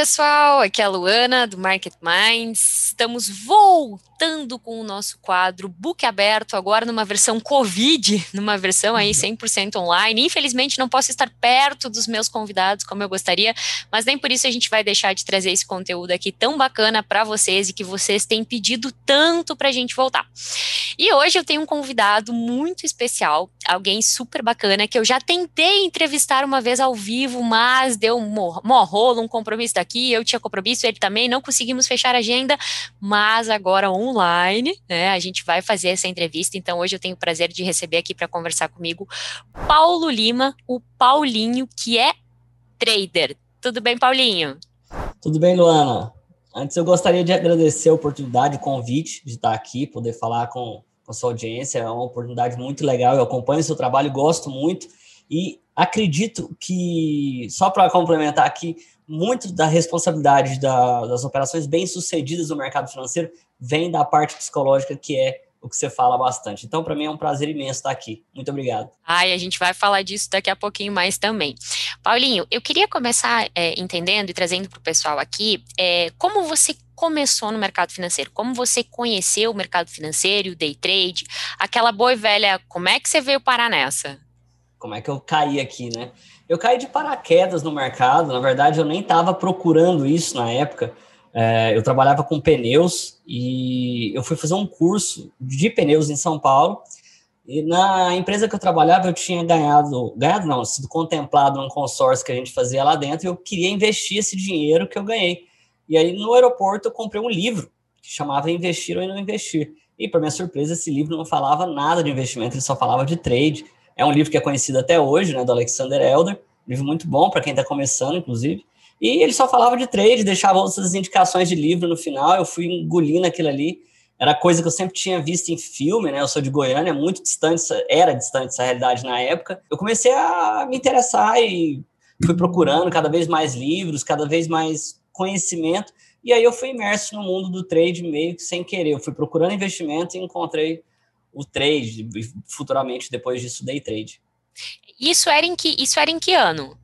pessoal, aqui é a Luana do Market Minds. Estamos voltando com o nosso quadro Book Aberto, agora numa versão Covid, numa versão aí 100% uhum. online. Infelizmente não posso estar perto dos meus convidados como eu gostaria, mas nem por isso a gente vai deixar de trazer esse conteúdo aqui tão bacana para vocês e que vocês têm pedido tanto para a gente voltar. E hoje eu tenho um convidado muito especial, alguém super bacana que eu já tentei entrevistar uma vez ao vivo, mas deu um morrolo, um compromisso daqui, eu tinha compromisso, ele também, não conseguimos fechar a agenda, mas agora online, né? A gente vai fazer essa entrevista. Então, hoje eu tenho o prazer de receber aqui para conversar comigo Paulo Lima, o Paulinho, que é trader. Tudo bem, Paulinho? Tudo bem, Luana. Antes eu gostaria de agradecer a oportunidade, o convite de estar aqui, poder falar com, com a sua audiência. É uma oportunidade muito legal. Eu acompanho o seu trabalho, gosto muito e acredito que, só para complementar aqui, muito da responsabilidade da, das operações bem-sucedidas no mercado financeiro vem da parte psicológica, que é o que você fala bastante. Então, para mim é um prazer imenso estar aqui. Muito obrigado. Ai, a gente vai falar disso daqui a pouquinho mais também. Paulinho, eu queria começar é, entendendo e trazendo para o pessoal aqui é, como você começou no mercado financeiro, como você conheceu o mercado financeiro, o day trade, aquela boa e velha, como é que você veio parar nessa? Como é que eu caí aqui, né? Eu caí de paraquedas no mercado, na verdade eu nem estava procurando isso na época. É, eu trabalhava com pneus e eu fui fazer um curso de pneus em São Paulo. E na empresa que eu trabalhava, eu tinha ganhado, ganhado não, sido contemplado num consórcio que a gente fazia lá dentro, e eu queria investir esse dinheiro que eu ganhei. E aí no aeroporto eu comprei um livro que chamava Investir ou Não Investir. E para minha surpresa, esse livro não falava nada de investimento, ele só falava de trade. É um livro que é conhecido até hoje, né, do Alexander Elder, livro muito bom para quem está começando, inclusive. E ele só falava de trade, deixava outras indicações de livro no final. Eu fui engolindo aquilo ali. Era coisa que eu sempre tinha visto em filme, né? Eu sou de Goiânia, muito distante, era distante dessa realidade na época. Eu comecei a me interessar e fui procurando cada vez mais livros, cada vez mais conhecimento. E aí eu fui imerso no mundo do trade meio que sem querer. Eu fui procurando investimento e encontrei o trade, futuramente depois disso day trade. Isso era em que, isso era em que ano?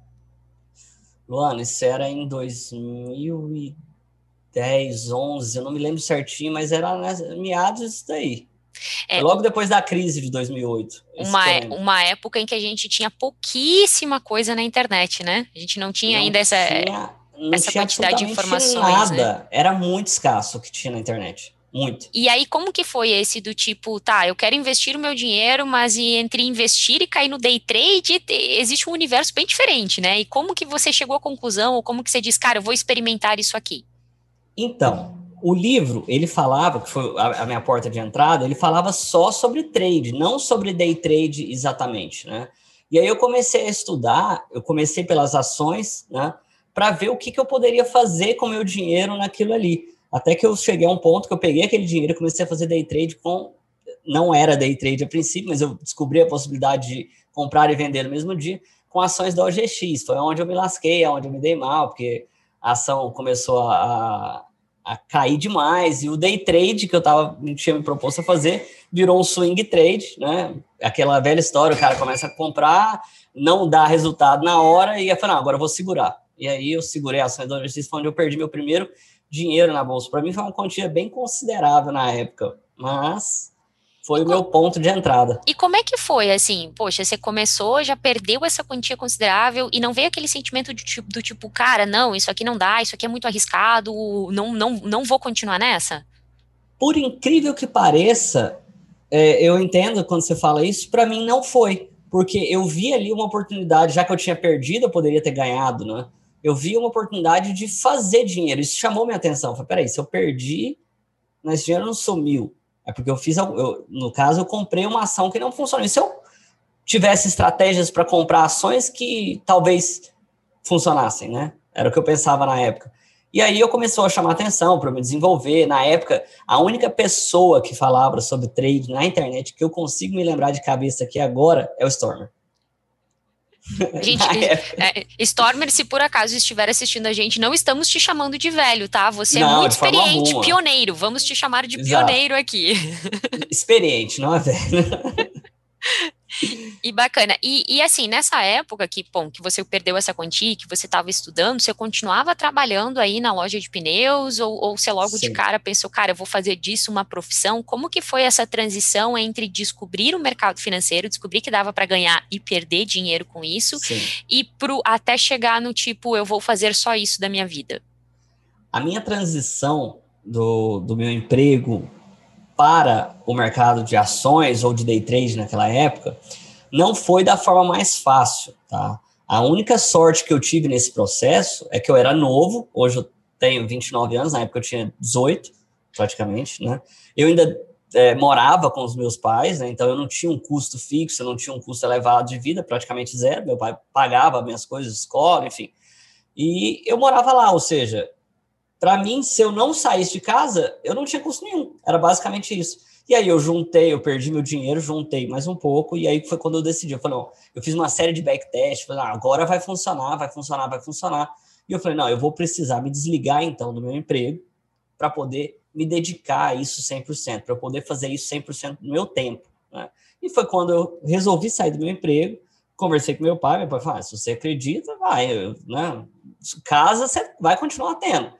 Luana, isso era em 2010, 11, eu não me lembro certinho, mas era meados disso daí. É, Logo depois da crise de 2008. Uma, é, uma época em que a gente tinha pouquíssima coisa na internet, né? A gente não tinha não ainda essa, tinha, essa quantidade de informações. Nada. Né? Era muito escasso o que tinha na internet. Muito. E aí, como que foi esse do tipo, tá, eu quero investir o meu dinheiro, mas entre investir e cair no day trade, existe um universo bem diferente, né? E como que você chegou à conclusão, ou como que você diz, cara, eu vou experimentar isso aqui? Então, o livro, ele falava, que foi a, minha porta de entrada, ele falava só sobre trade, não sobre day trade exatamente, né? E aí eu comecei a estudar, eu comecei pelas ações, né? Para ver o que, que eu poderia fazer com o meu dinheiro naquilo ali. Até que eu cheguei a um ponto que eu peguei aquele dinheiro e comecei a fazer day trade com. Não era day trade a princípio, mas eu descobri a possibilidade de comprar e vender no mesmo dia com ações da OGX. Foi onde eu me lasquei, onde eu me dei mal, porque a ação começou a, a cair demais e o day trade que eu tava, tinha me proposto a fazer virou um swing trade, né? Aquela velha história, o cara começa a comprar, não dá resultado na hora e não, agora eu vou segurar. E aí eu segurei a ações da OGX, foi onde eu perdi meu primeiro dinheiro na bolsa. Para mim foi uma quantia bem considerável na época, mas foi o meu ponto de entrada. E como é que foi, assim, poxa, você começou, já perdeu essa quantia considerável e não veio aquele sentimento de, tipo, do tipo, cara, não, isso aqui não dá, isso aqui é muito arriscado, não, não, não vou continuar nessa? Por incrível que pareça, é, eu entendo quando você fala isso, para mim não foi, porque eu vi ali uma oportunidade, já que eu tinha perdido, eu poderia ter ganhado, né? Eu vi uma oportunidade de fazer dinheiro. Isso chamou minha atenção. Falei, peraí, se eu perdi, mas esse dinheiro não sumiu. É porque eu fiz, eu, no caso, eu comprei uma ação que não funcionou. E se eu tivesse estratégias para comprar ações que talvez funcionassem, né? Era o que eu pensava na época. E aí eu começou a chamar atenção para me desenvolver. Na época, a única pessoa que falava sobre trade na internet que eu consigo me lembrar de cabeça aqui agora é o Stormer. Gente, é, Stormer, se por acaso estiver assistindo a gente, não estamos te chamando de velho, tá? Você é não, é muito experiente, pioneiro. Vamos te chamar de Exato. pioneiro aqui. Experiente, não é velho. E bacana. E, e, assim, nessa época que, bom, que você perdeu essa quantia, que você estava estudando, você continuava trabalhando aí na loja de pneus ou, ou você logo Sim. de cara pensou, cara, eu vou fazer disso uma profissão? Como que foi essa transição entre descobrir o mercado financeiro, descobrir que dava para ganhar e perder dinheiro com isso, Sim. e pro, até chegar no tipo, eu vou fazer só isso da minha vida? A minha transição do, do meu emprego para o mercado de ações ou de day trade naquela época não foi da forma mais fácil, tá? A única sorte que eu tive nesse processo é que eu era novo, hoje eu tenho 29 anos, na época eu tinha 18, praticamente, né? Eu ainda é, morava com os meus pais, né? Então eu não tinha um custo fixo, eu não tinha um custo elevado de vida, praticamente zero. Meu pai pagava minhas coisas, escola, enfim. E eu morava lá, ou seja, para mim, se eu não saísse de casa, eu não tinha custo nenhum. Era basicamente isso. E aí eu juntei, eu perdi meu dinheiro, juntei mais um pouco, e aí foi quando eu decidi. Eu falei, não, eu fiz uma série de backtest, falei, ah, agora vai funcionar, vai funcionar, vai funcionar. E eu falei, não, eu vou precisar me desligar então do meu emprego para poder me dedicar a isso 100%, para eu poder fazer isso 100% no meu tempo. Né? E foi quando eu resolvi sair do meu emprego, conversei com meu pai, meu pai falou, ah, se você acredita, vai, né? casa você vai continuar tendo.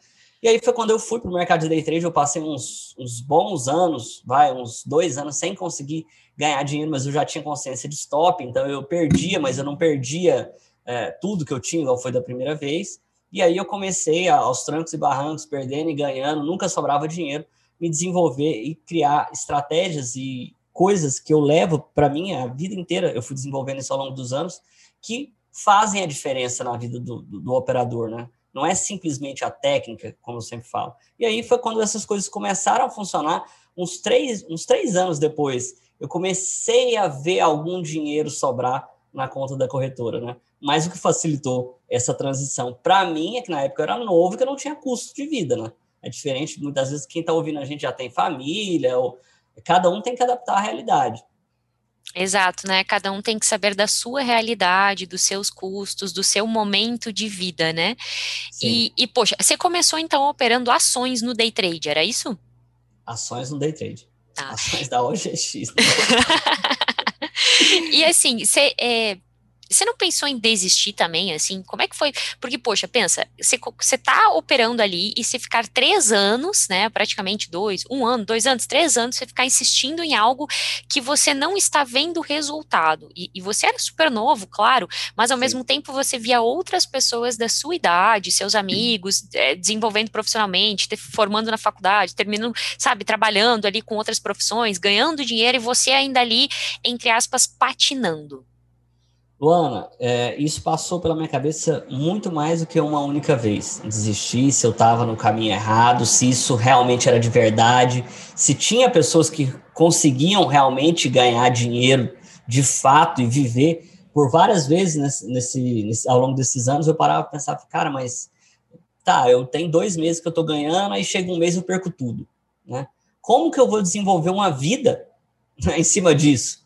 E aí foi quando eu fui para o mercado de day trade, eu passei uns, uns bons anos, vai, uns dois anos sem conseguir ganhar dinheiro, mas eu já tinha consciência de stop, então eu perdia, mas eu não perdia é, tudo que eu tinha, igual foi da primeira vez. E aí eu comecei a, aos trancos e barrancos, perdendo e ganhando, nunca sobrava dinheiro, me desenvolver e criar estratégias e coisas que eu levo para mim a vida inteira, eu fui desenvolvendo isso ao longo dos anos, que fazem a diferença na vida do, do, do operador, né? Não é simplesmente a técnica, como eu sempre falo. E aí foi quando essas coisas começaram a funcionar, uns três, uns três anos depois, eu comecei a ver algum dinheiro sobrar na conta da corretora, né? Mas o que facilitou essa transição para mim é que na época eu era novo e que eu não tinha custo de vida, né? É diferente, muitas vezes quem está ouvindo a gente já tem família, ou cada um tem que adaptar à realidade. Exato, né? Cada um tem que saber da sua realidade, dos seus custos, do seu momento de vida, né? E, e, poxa, você começou então operando ações no day trade, era isso? Ações no day trade. Tá. Ações da OGX. Né? e assim, você é, você não pensou em desistir também, assim? Como é que foi? Porque, poxa, pensa, você, você tá operando ali e se ficar três anos, né, praticamente dois, um ano, dois anos, três anos, você ficar insistindo em algo que você não está vendo resultado. E, e você era super novo, claro, mas ao Sim. mesmo tempo você via outras pessoas da sua idade, seus amigos, é, desenvolvendo profissionalmente, ter, formando na faculdade, terminando, sabe, trabalhando ali com outras profissões, ganhando dinheiro e você ainda ali, entre aspas, patinando. Luana, é, isso passou pela minha cabeça muito mais do que uma única vez. Desistir, se eu estava no caminho errado, se isso realmente era de verdade, se tinha pessoas que conseguiam realmente ganhar dinheiro de fato e viver. Por várias vezes nesse, nesse, nesse ao longo desses anos eu parava e pensava, cara, mas tá, eu tenho dois meses que eu estou ganhando, aí chega um mês eu perco tudo. Né? Como que eu vou desenvolver uma vida né, em cima disso?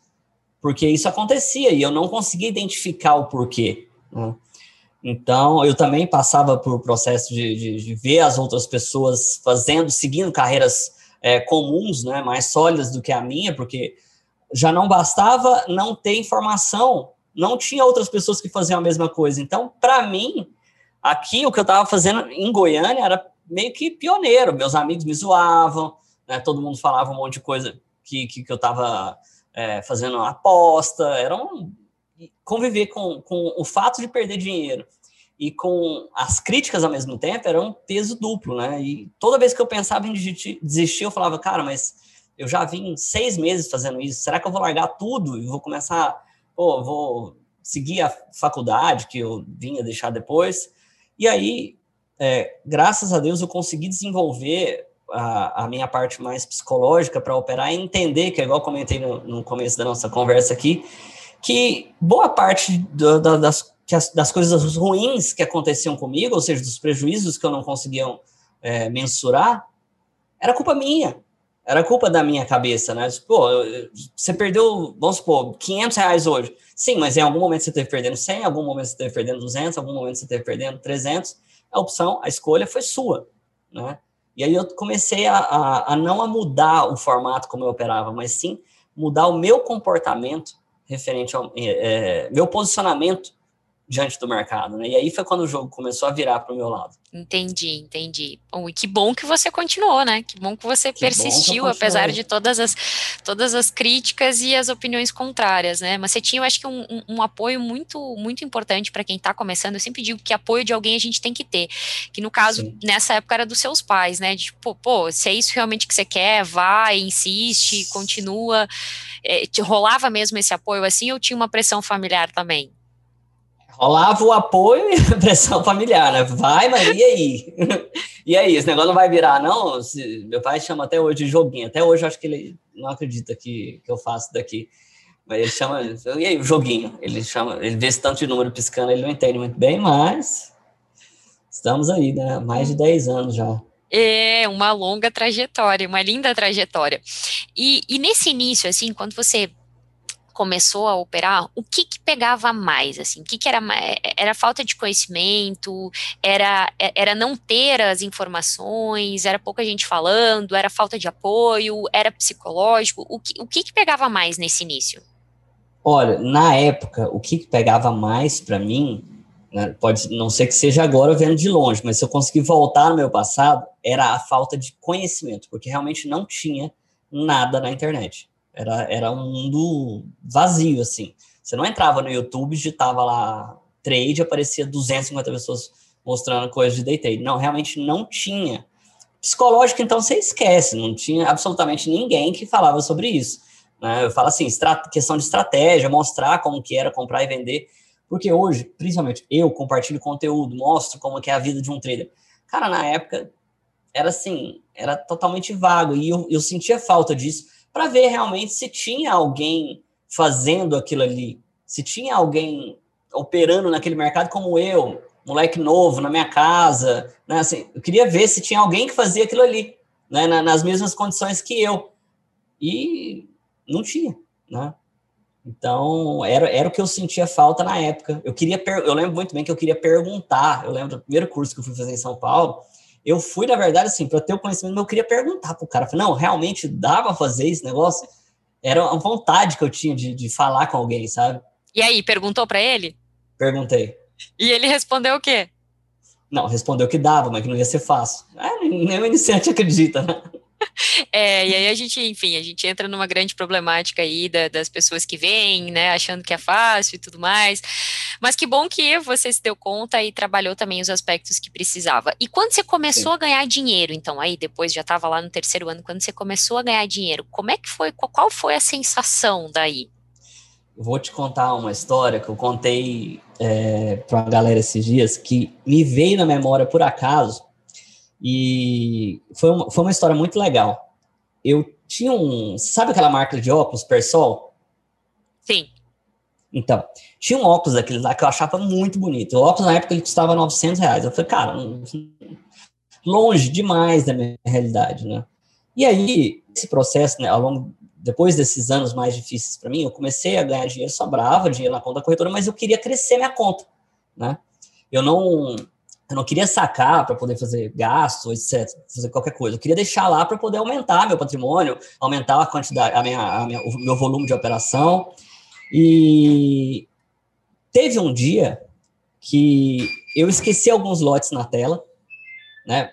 Porque isso acontecia e eu não conseguia identificar o porquê. Né? Então, eu também passava por processo de, de, de, ver as outras pessoas fazendo, seguindo carreiras é, comuns, né, mais sólidas do que a minha, porque já não bastava não ter informação, não tinha outras pessoas que faziam a mesma coisa. Então, para mim, aqui o que eu estava fazendo em Goiânia era meio que pioneiro. Meus amigos me zoavam, né, todo mundo falava um monte de coisa que, que, que eu estava é, fazendo aposta, era um, conviver com, com o fato de perder dinheiro e com as críticas ao mesmo tempo era um peso duplo, né? E toda vez que eu pensava em desistir, eu falava, cara, mas eu já vim seis meses fazendo isso, será que eu vou largar tudo e vou começar, pô, vou seguir a faculdade que eu vinha deixar depois? E aí, é, graças a Deus, eu consegui desenvolver a, a minha parte mais psicológica para operar e entender, que é igual comentei no, no começo da nossa conversa aqui, que boa parte do, da, das, das coisas ruins que aconteciam comigo, ou seja, dos prejuízos que eu não conseguia é, mensurar, era culpa minha. Era culpa da minha cabeça, né? Pô, você perdeu, vamos supor, 500 reais hoje. Sim, mas em algum momento você esteve perdendo 100, em algum momento você esteve perdendo 200, em algum momento você esteve perdendo 300. A opção, a escolha foi sua, né? E aí eu comecei a, a, a, não a mudar o formato como eu operava, mas sim mudar o meu comportamento referente ao é, meu posicionamento diante do mercado, né? E aí foi quando o jogo começou a virar para o meu lado. Entendi, entendi. Bom, e que bom que você continuou, né? Que bom que você que persistiu, apesar de todas as, todas as críticas e as opiniões contrárias, né? Mas você tinha, eu acho que, um, um, um apoio muito, muito importante para quem está começando. Eu sempre digo que apoio de alguém a gente tem que ter. Que no caso, Sim. nessa época, era dos seus pais, né? De tipo, pô, se é isso realmente que você quer, vai, insiste, continua. É, te rolava mesmo esse apoio assim ou tinha uma pressão familiar também? Rolava o apoio e a pressão familiar, né? Vai, mas e aí? e aí, esse negócio não vai virar, não? Se, meu pai chama até hoje de joguinho. Até hoje eu acho que ele não acredita que, que eu faço daqui. Mas ele chama, e aí, o joguinho? Ele chama, ele vê esse tanto de número piscando, ele não entende muito bem, mas estamos aí, né? Mais de 10 anos já. É uma longa trajetória, uma linda trajetória. E, e nesse início, assim, quando você começou a operar, o que que pegava mais, assim, o que que era, era falta de conhecimento, era, era não ter as informações, era pouca gente falando, era falta de apoio, era psicológico, o que, o que que pegava mais nesse início? Olha, na época, o que, que pegava mais para mim, né, pode não ser que seja agora vendo de longe, mas se eu conseguir voltar no meu passado, era a falta de conhecimento, porque realmente não tinha nada na internet. Era, era um mundo vazio, assim. Você não entrava no YouTube, digitava lá trade, aparecia 250 pessoas mostrando coisas de day trade. Não, realmente não tinha. Psicológico, então, você esquece. Não tinha absolutamente ninguém que falava sobre isso. Né? Eu falo assim, questão de estratégia, mostrar como que era comprar e vender. Porque hoje, principalmente, eu compartilho conteúdo, mostro como que é a vida de um trader. Cara, na época, era assim, era totalmente vago. E eu, eu sentia falta disso para ver realmente se tinha alguém fazendo aquilo ali, se tinha alguém operando naquele mercado como eu, moleque novo na minha casa, né? Assim, eu queria ver se tinha alguém que fazia aquilo ali, né? nas mesmas condições que eu. E não tinha, né? Então, era, era o que eu sentia falta na época. Eu queria, eu lembro muito bem que eu queria perguntar. Eu lembro do primeiro curso que eu fui fazer em São Paulo, eu fui, na verdade, assim, para ter o conhecimento, eu queria perguntar pro cara. Falei, não, realmente dá para fazer esse negócio? Era uma vontade que eu tinha de, de falar com alguém, sabe? E aí, perguntou para ele? Perguntei. E ele respondeu o quê? Não, respondeu que dava, mas que não ia ser fácil. É, nem o iniciante acredita, né? É, e aí a gente, enfim, a gente entra numa grande problemática aí da, das pessoas que vêm, né, achando que é fácil e tudo mais. Mas que bom que você se deu conta e trabalhou também os aspectos que precisava. E quando você começou Sim. a ganhar dinheiro, então, aí depois já estava lá no terceiro ano, quando você começou a ganhar dinheiro, como é que foi, qual foi a sensação daí? Vou te contar uma história que eu contei é, para a galera esses dias, que me veio na memória por acaso, e foi uma, foi uma história muito legal. Eu tinha um. Sabe aquela marca de óculos, Persol? Sim. Então, tinha um óculos daqueles lá que eu achava muito bonito. O óculos na época ele custava 900 reais. Eu falei, cara, longe demais da minha realidade, né? E aí, esse processo, né, ao longo, depois desses anos mais difíceis para mim, eu comecei a ganhar dinheiro, sobrava dinheiro na conta da corretora, mas eu queria crescer minha conta, né? Eu não, eu não queria sacar para poder fazer gastos, etc., fazer qualquer coisa. Eu queria deixar lá para poder aumentar meu patrimônio, aumentar a quantidade, a minha, a minha, o meu volume de operação. E teve um dia que eu esqueci alguns lotes na tela, né?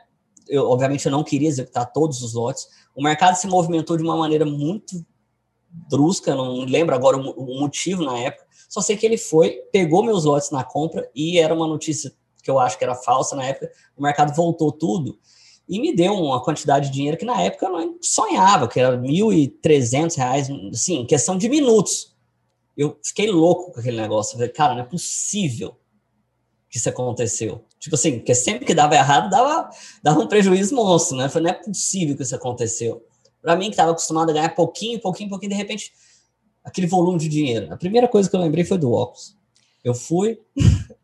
Eu, obviamente, eu não queria executar todos os lotes. O mercado se movimentou de uma maneira muito brusca, não lembro agora o, o motivo na época. Só sei que ele foi, pegou meus lotes na compra e era uma notícia que eu acho que era falsa na época, o mercado voltou tudo e me deu uma quantidade de dinheiro que na época eu não sonhava, que era 1.300 reais, assim, questão de minutos. Eu fiquei louco com aquele negócio. Eu falei, cara, não é possível que isso aconteceu. Tipo assim, porque sempre que dava errado, dava, dava um prejuízo monstro, né? Eu falei, não é possível que isso aconteceu. Para mim, que estava acostumado a ganhar pouquinho, pouquinho, pouquinho, de repente, aquele volume de dinheiro. A primeira coisa que eu lembrei foi do óculos. Eu fui,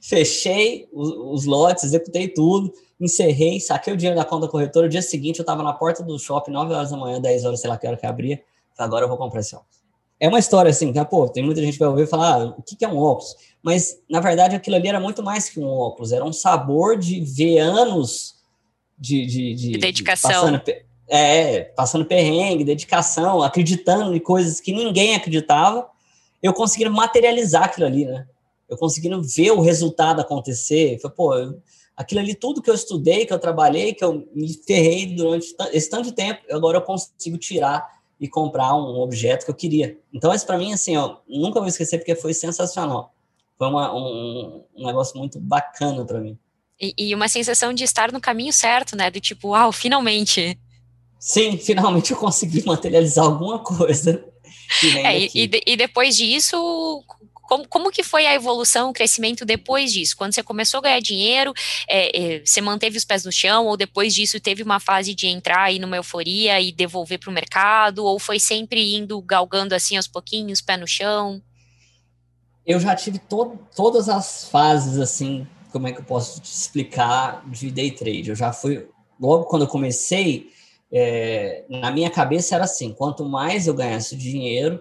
fechei os, os, lotes, executei tudo, encerrei, saquei o dinheiro da conta corretora. O dia seguinte eu estava na porta do shopping, 9 horas da manhã, 10 horas, sei lá que hora que abria. Agora eu vou comprar esse óculos. É uma história assim, que, pô, tem muita gente que vai ouvir falar, ah, o que, que é um óculos? Mas, na verdade, aquilo ali era muito mais que um óculos, era um sabor de ver anos de, de, de, de dedicação. De passando, é, passando perrengue, dedicação, acreditando em coisas que ninguém acreditava eu conseguindo materializar aquilo ali, né? Eu conseguindo ver o resultado acontecer. Falei, pô, eu, aquilo ali, tudo que eu estudei, que eu trabalhei, que eu me ferrei durante esse tanto de tempo, agora eu consigo tirar e comprar um objeto que eu queria. Então, isso para mim, assim, ó, nunca vou esquecer porque foi sensacional. Foi uma, um, um negócio muito bacana para mim. E, e, uma sensação de estar no caminho certo, né? Do tipo, uau, finalmente. Sim, finalmente eu consegui materializar alguma coisa. É, e, e, depois disso, como, como que foi a evolução, o crescimento depois disso? Quando você começou a ganhar dinheiro, é, é, você manteve os pés no chão, ou depois disso teve uma fase de entrar aí numa euforia e devolver para o mercado, ou foi sempre indo galgando assim aos pouquinhos, pé no chão? Eu já tive to todas as fases assim como é que eu posso te explicar de day trade? Eu já fui, logo quando eu comecei, é, na minha cabeça era assim: quanto mais eu ganhasse dinheiro,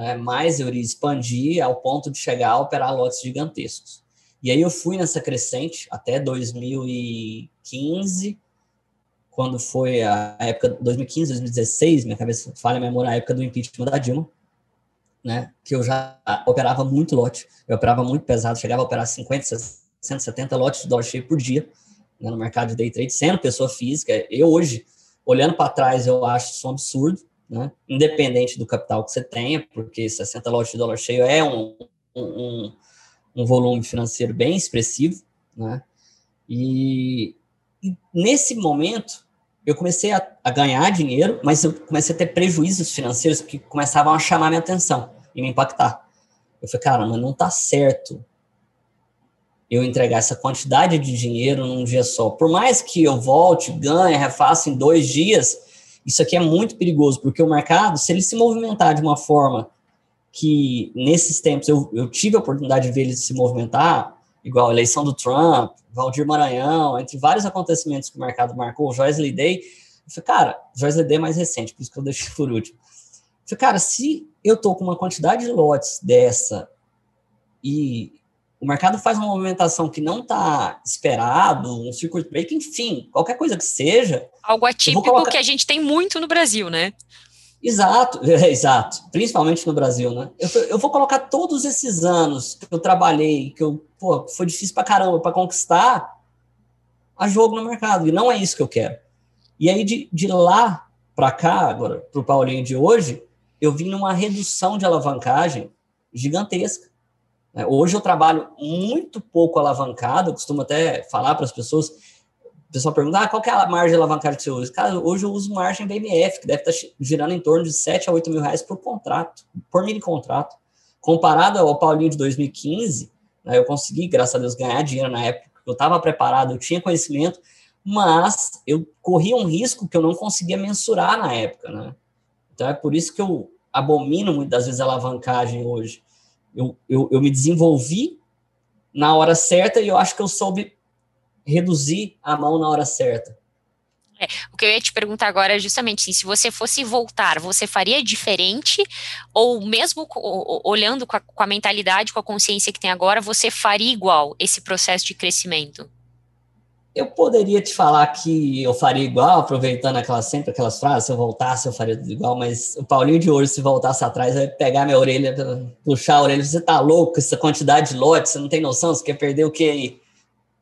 né, mais eu iria expandir ao ponto de chegar a operar lotes gigantescos. E aí eu fui nessa crescente até 2015, quando foi a época 2015, 2016, minha cabeça falha a memória, a época do impeachment da Dilma, né, que eu já operava muito lote, eu operava muito pesado, chegava a operar 50, 60 170 lotes de dólar cheio por dia né, no mercado de day trade, sendo pessoa física. Eu hoje, olhando para trás, eu acho isso um absurdo, né? independente do capital que você tenha, porque 60 lotes de dólar cheio é um, um, um volume financeiro bem expressivo. Né? E, e nesse momento, eu comecei a, a, ganhar dinheiro, mas eu comecei a ter prejuízos financeiros que começavam a chamar minha atenção e me impactar. Eu falei, cara, mas não tá certo eu entregar essa quantidade de dinheiro num dia só. Por mais que eu volte, ganhe, refaça em dois dias, isso aqui é muito perigoso, porque o mercado, se ele se movimentar de uma forma que nesses tempos eu, eu tive a oportunidade de ver ele se movimentar, igual a eleição do Trump, Valdir Maranhão, entre vários acontecimentos que o mercado marcou, o Joyce Day, eu falei, cara, Joyce Day é mais recente, por isso que eu deixei por último. Eu falei, cara, se eu tô com uma quantidade de lotes dessa e o mercado faz uma movimentação que não está esperado, um circuit break, enfim, qualquer coisa que seja. Algo atípico colocar... que a gente tem muito no Brasil, né? Exato, é, exato, principalmente no Brasil, né? Eu, eu, vou colocar todos esses anos que eu trabalhei, que eu, pô, foi difícil pra caramba para conquistar a jogo no mercado, e não é isso que eu quero. E aí, de, de lá para cá, agora, para o Paulinho de hoje, eu vim numa redução de alavancagem gigantesca. Né? Hoje eu trabalho muito pouco alavancado, costumo até falar para as pessoas, o pessoal pergunta, ah, qual que é a margem de alavancagem que você usa? Cara, hoje eu uso margem BMF, que deve estar tá girando em torno de 7 a 8 mil reais por contrato, por mini contrato. Comparado ao Paulinho de 2015, né, eu consegui, graças a Deus, ganhar dinheiro na época, eu estava preparado, eu tinha conhecimento, mas eu corria um risco que eu não conseguia mensurar na época, né? Então é por isso que eu abomino muitas vezes a alavancagem hoje eu, eu, eu me desenvolvi na hora certa e eu acho que eu soube reduzir a mão na hora certa. É, o que eu ia te perguntar agora é justamente assim, se você fosse voltar, você faria diferente? Ou mesmo olhando com a, com a mentalidade, com a consciência que tem agora, você faria igual esse processo de crescimento? Eu poderia te falar que eu faria igual, aproveitando aquelas, sempre aquelas frases, se eu voltasse, eu faria tudo igual, mas o Paulinho de hoje, se voltasse atrás, vai pegar minha orelha, puxar a orelha, você tá louco, essa quantidade de lotes, você não tem noção, você quer perder o que aí?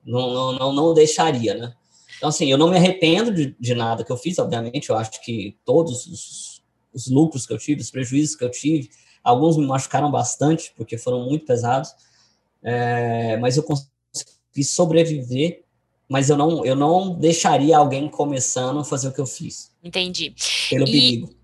Não, não, não, não deixaria, né? Então, assim, eu não me arrependo de, de nada que eu fiz, obviamente, eu acho que todos os, os lucros que eu tive, os prejuízos que eu tive, alguns me machucaram bastante, porque foram muito pesados, é, mas eu consegui sobreviver mas eu não, eu não deixaria alguém começando a fazer o que eu fiz. Entendi. Pelo e, perigo.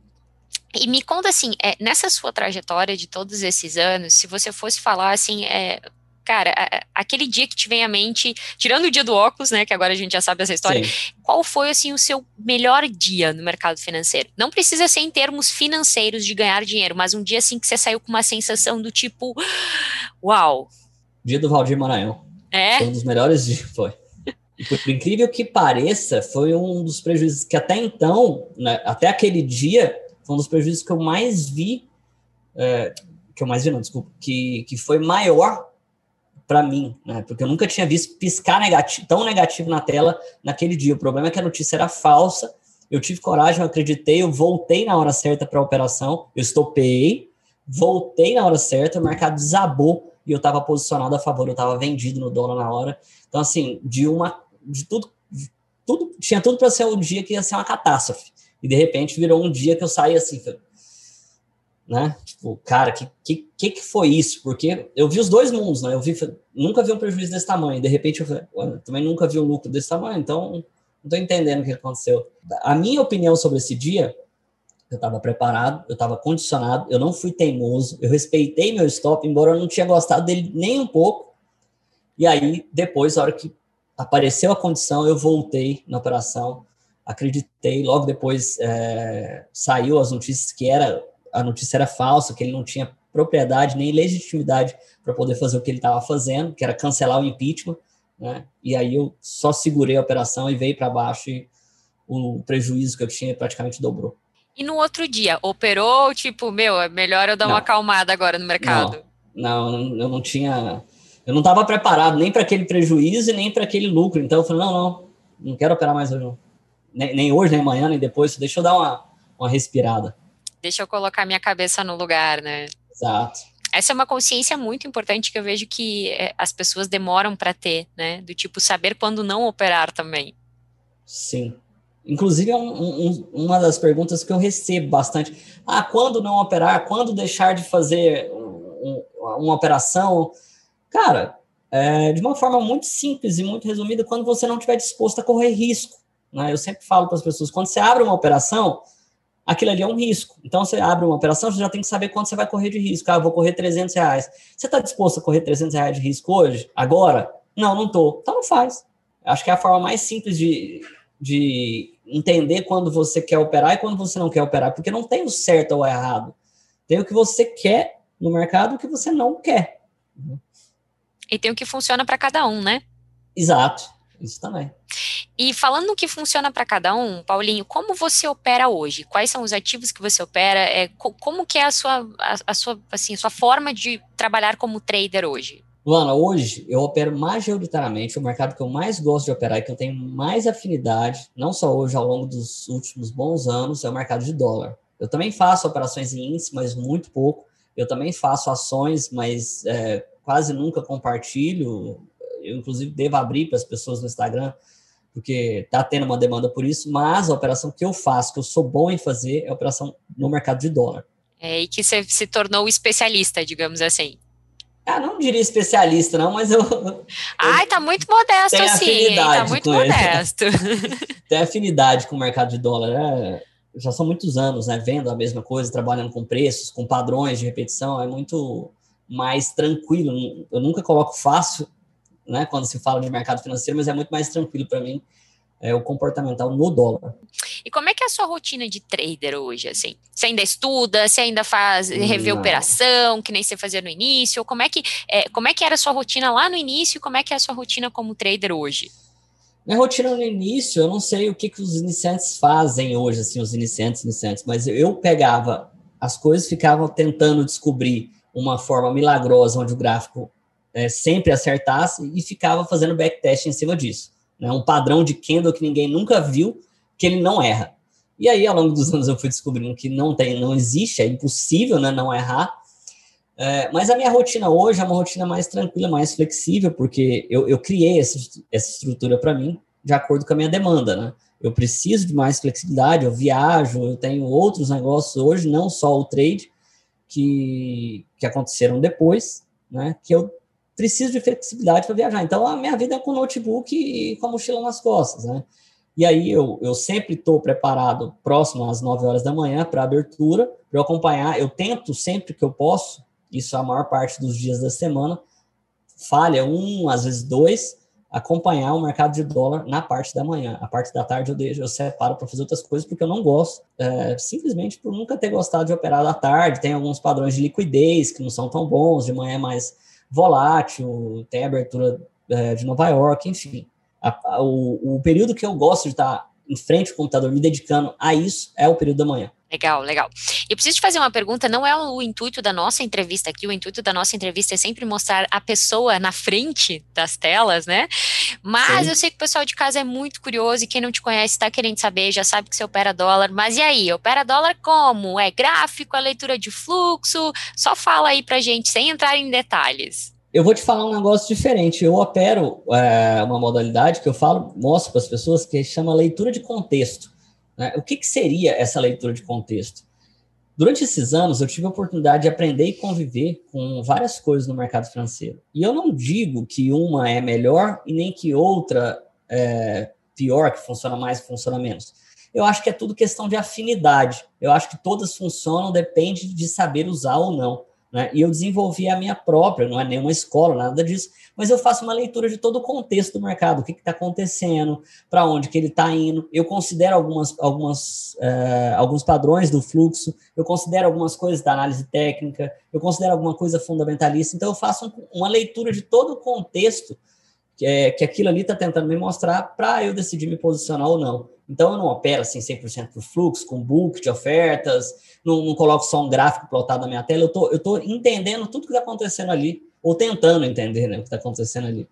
E me conta assim, é, nessa sua trajetória de todos esses anos, se você fosse falar assim, é, cara, aquele dia que te vem à mente, tirando o dia do óculos, né, que agora a gente já sabe essa história, Sim. qual foi, assim, o seu melhor dia no mercado financeiro? Não precisa ser em termos financeiros de ganhar dinheiro, mas um dia, assim, que você saiu com uma sensação do tipo, uau. Dia do Valdir Maranhão. É? Foi um dos melhores dias, foi. Por incrível que pareça, foi um dos prejuízos que até então, né, até aquele dia, foi um dos prejuízos que eu mais vi, é, que eu mais vi, não, desculpa, que, que foi maior para mim, né? Porque eu nunca tinha visto piscar negativo, tão negativo na tela naquele dia. O problema é que a notícia era falsa. Eu tive coragem, eu acreditei, eu voltei na hora certa para a operação, eu estopei, voltei na hora certa, o mercado desabou e eu estava posicionado a favor, eu estava vendido no dólar na hora. Então, assim, de uma. De tudo, de tudo tinha tudo para ser um dia que ia ser uma catástrofe. E de repente virou um dia que eu saí assim, né? Tipo, cara, que, que, que foi isso? Porque eu vi os dois mundos, né? Eu vi, nunca vi um prejuízo desse tamanho. De repente eu falei, também nunca vi um lucro desse tamanho, então não estou entendendo o que aconteceu. A minha opinião sobre esse dia, eu estava preparado, eu estava condicionado, eu não fui teimoso, eu respeitei meu stop, embora eu não tinha gostado dele nem um pouco. E aí, depois, a hora que apareceu a condição, eu voltei na operação, acreditei. Logo depois é, saiu as notícias que era a notícia era falsa, que ele não tinha propriedade nem legitimidade para poder fazer o que ele estava fazendo, que era cancelar o impeachment, né? E aí eu só segurei a operação e veio para baixo e o prejuízo que eu tinha praticamente dobrou. E no outro dia, operou, tipo, meu, é melhor eu dar não. uma acalmada agora no mercado? Não, não eu não tinha. Eu não estava preparado nem para aquele prejuízo e nem para aquele lucro. Então eu falei: não, não, não quero operar mais hoje, não. Nem, nem hoje, nem amanhã, nem depois. Deixa eu dar uma, uma respirada deixa eu colocar minha cabeça no lugar, né? Exato. Essa é uma consciência muito importante que eu vejo que é, as pessoas demoram para ter, né? Do tipo, saber quando não operar também. Sim. Inclusive, é um, um, uma das perguntas que eu recebo bastante. Ah, quando não operar? Quando deixar de fazer um, uma operação? Cara, é, de uma forma muito simples e muito resumida, quando você não estiver disposto a correr risco. Né? Eu sempre falo para as pessoas, quando você abre uma operação, aquilo ali é um risco. Então, você abre uma operação, você já tem que saber quanto você vai correr de risco. Ah, vou correr 300 reais. Você está disposto a correr 300 reais de risco hoje? Agora? Não, não estou. Então, não faz. Acho que é a forma mais simples de, de entender quando você quer operar e quando você não quer operar, porque não tem o certo ou o errado. Tem o que você quer no mercado e o que você não quer. E tem o que funciona para cada um, né? Exato, isso também. E falando no que funciona para cada um, Paulinho, como você opera hoje? Quais são os ativos que você opera? É, como que é a sua, a, a sua, assim, a sua forma de trabalhar como trader hoje? Luana, hoje eu opero majoritariamente o mercado que eu mais gosto de operar e que eu tenho mais afinidade, não só hoje, ao longo dos últimos bons anos, é o mercado de dólar. Eu também faço operações em índice, mas muito pouco. Eu também faço ações, mas é, quase nunca compartilho. Eu, inclusive, devo abrir para as pessoas no Instagram porque está tendo uma demanda por isso, mas a operação que eu faço, que eu sou bom em fazer, é a operação no mercado de dólar. É, e que você se tornou especialista, digamos assim. Ah, não diria especialista, não, mas eu. Ai, tá muito modesto assim, tá muito modesto. Tem afinidade com o mercado de dólar, né? Já são muitos anos, né? Vendo a mesma coisa, trabalhando com preços, com padrões de repetição, é muito mais tranquilo. Eu nunca coloco fácil, né, quando se fala de mercado financeiro, mas é muito mais tranquilo para mim é, o comportamental no dólar. E como é que é a sua rotina de trader hoje, assim? Você ainda estuda, você ainda faz, revê Não. operação, que nem você fazia no início? Ou como é que, é, como é que era a sua rotina lá no início e como é que é a sua rotina como trader hoje? Minha rotina no início, eu não sei o que, que os iniciantes fazem hoje, assim, os iniciantes, iniciantes, mas eu pegava as coisas, ficava tentando descobrir uma forma milagrosa onde o gráfico é, sempre acertasse e ficava fazendo backtest em cima disso. Né? Um padrão de Kendall que ninguém nunca viu, que ele não erra. E aí, ao longo dos anos, eu fui descobrindo que não tem, não existe, é impossível né, não errar. É, mas a minha rotina hoje é uma rotina mais tranquila, mais flexível, porque eu, eu criei essa, essa estrutura para mim de acordo com a minha demanda, né? Eu preciso de mais flexibilidade, eu viajo, eu tenho outros negócios hoje, não só o trade, que, que aconteceram depois, né? Que eu preciso de flexibilidade para viajar. Então, a minha vida é com notebook e com a mochila nas costas, né? E aí eu, eu sempre estou preparado próximo às 9 horas da manhã para abertura, para eu acompanhar. Eu tento sempre que eu posso, isso a maior parte dos dias da semana, falha um, às vezes dois, acompanhar o mercado de dólar na parte da manhã. A parte da tarde eu deixo, eu separo para fazer outras coisas porque eu não gosto, é, simplesmente por nunca ter gostado de operar à tarde. Tem alguns padrões de liquidez que não são tão bons, de manhã é mais volátil, tem abertura é, de Nova York, enfim. A, a, o, o, período que eu gosto de estar em frente ao computador, me dedicando a isso, é o período da manhã. Legal, legal. Eu preciso te fazer uma pergunta, não é o intuito da nossa entrevista aqui, o intuito da nossa entrevista é sempre mostrar a pessoa na frente das telas, né? Mas Sim. eu sei que o pessoal de casa é muito curioso e quem não te conhece está querendo saber, já sabe que você opera dólar. Mas e aí, opera dólar como? É gráfico, é leitura de fluxo? Só fala aí pra gente, sem entrar em detalhes. Eu vou te falar um negócio diferente. Eu opero é, uma modalidade que eu falo, mostro para as pessoas, que chama leitura de contexto. Né? O que, que seria essa leitura de contexto? Durante esses anos, eu tive a oportunidade de aprender e conviver com várias coisas no mercado financeiro. E eu não digo que uma é melhor e nem que outra é pior, que funciona mais, funciona menos. Eu acho que é tudo questão de afinidade. Eu acho que todas funcionam, depende de saber usar ou não. Né? E eu desenvolvi a minha própria, não é nenhuma escola, nada disso, mas eu faço uma leitura de todo o contexto do mercado, o que está acontecendo, para onde que ele está indo. Eu considero algumas, algumas, uh, alguns padrões do fluxo, eu considero algumas coisas da análise técnica, eu considero alguma coisa fundamentalista, então eu faço um, uma leitura de todo o contexto que, é, que aquilo ali está tentando me mostrar para eu decidir me posicionar ou não. Então eu não opero assim 100% por fluxo, com book de ofertas, não, não coloco só um gráfico plotado na minha tela, eu tô, eu tô entendendo tudo que está acontecendo ali, ou tentando entender né, o que está acontecendo ali.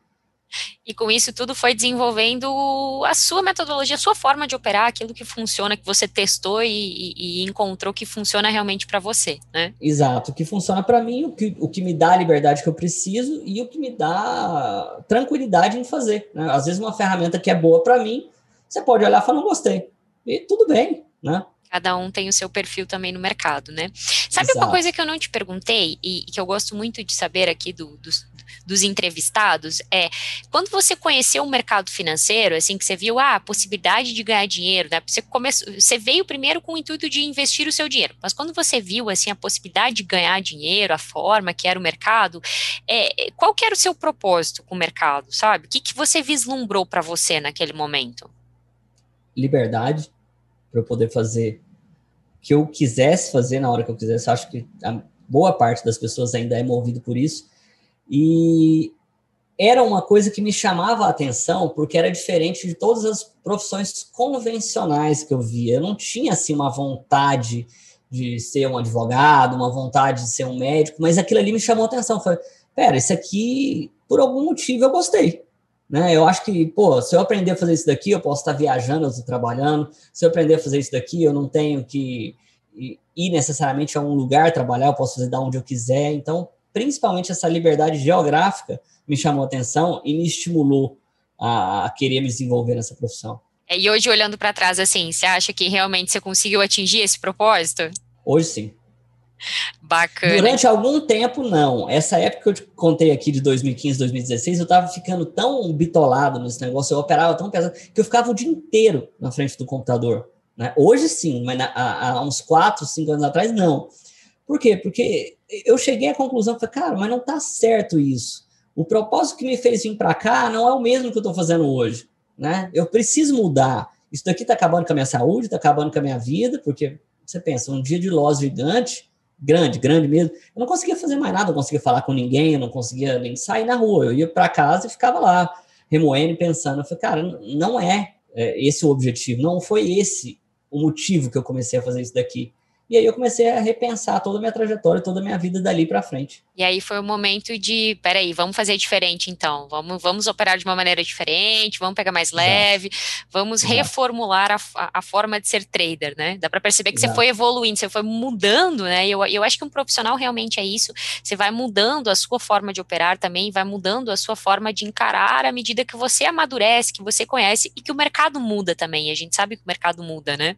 E com isso tudo foi desenvolvendo a sua metodologia, a sua forma de operar, aquilo que funciona, que você testou e, e, e encontrou que funciona realmente para você, né? Exato, o que funciona para mim, o que, o que me dá a liberdade que eu preciso e o que me dá tranquilidade em fazer. Né? Às vezes uma ferramenta que é boa para mim, você pode olhar e falar, não gostei. E tudo bem, né? Cada um tem o seu perfil também no mercado, né? Sabe Exato. uma coisa que eu não te perguntei e, que eu gosto muito de saber aqui do, dos, dos entrevistados é quando você conheceu o mercado financeiro, assim que você viu ah, a possibilidade de ganhar dinheiro, né? Você começou, você veio primeiro com o intuito de investir o seu dinheiro, mas quando você viu assim a possibilidade de ganhar dinheiro, a forma que era o mercado, é, qual que era o seu propósito com o mercado, sabe? O que, que você vislumbrou para você naquele momento? Liberdade para eu poder fazer o que eu quisesse fazer na hora que eu quisesse. Acho que a boa parte das pessoas ainda é movido por isso. E era uma coisa que me chamava a atenção porque era diferente de todas as profissões convencionais que eu via. Eu não tinha assim uma vontade de ser um advogado, uma vontade de ser um médico, mas aquilo ali me chamou a atenção. Falei, pera, isso aqui, por algum motivo, eu gostei. Né? Eu acho que, pô, se eu aprender a fazer isso daqui, eu posso estar viajando, eu estou trabalhando. Se eu aprender a fazer isso daqui, eu não tenho que ir necessariamente a um lugar trabalhar, eu posso fazer da onde eu quiser. Então, principalmente essa liberdade geográfica me chamou a atenção e me estimulou a, a querer me desenvolver nessa profissão. É, e hoje, olhando para trás, assim, você acha que realmente você conseguiu atingir esse propósito? Hoje sim. Bacana. Durante algum tempo, não. Essa época que eu te contei aqui de 2015, 2016, eu tava ficando tão bitolado nesse negócio, eu operava tão pesado, que eu ficava o dia inteiro na frente do computador. Né? Hoje sim, mas na, há, uns 4, 5 anos atrás, não. Por quê? Porque eu cheguei à conclusão, falei, cara, mas não tá certo isso. O propósito que me fez vir para cá não é o mesmo que eu estou fazendo hoje. Né? Eu preciso mudar. Isso daqui está acabando com a minha saúde, está acabando com a minha vida, porque você pensa, um dia de loss gigante, grande, grande mesmo. Eu não conseguia fazer mais nada, não conseguia falar com ninguém, eu não conseguia nem sair na rua. Eu ia para casa e ficava lá, remoendo e pensando. Eu falei, cara, não é, é esse o objetivo, não foi esse o motivo que eu comecei a fazer isso daqui. E aí eu comecei a repensar toda a minha trajetória, toda a minha vida dali para frente. E aí foi o momento de, peraí, vamos fazer diferente então, vamos, vamos operar de uma maneira diferente, vamos pegar mais leve, Exato. vamos Exato. reformular a, a, forma de ser trader, né? Dá para perceber que Exato. você foi evoluindo, você foi mudando, né? Eu, eu acho que um profissional realmente é isso, você vai mudando a sua forma de operar também, vai mudando a sua forma de encarar à medida que você amadurece, que você conhece e que o mercado muda também, a gente sabe que o mercado muda, né?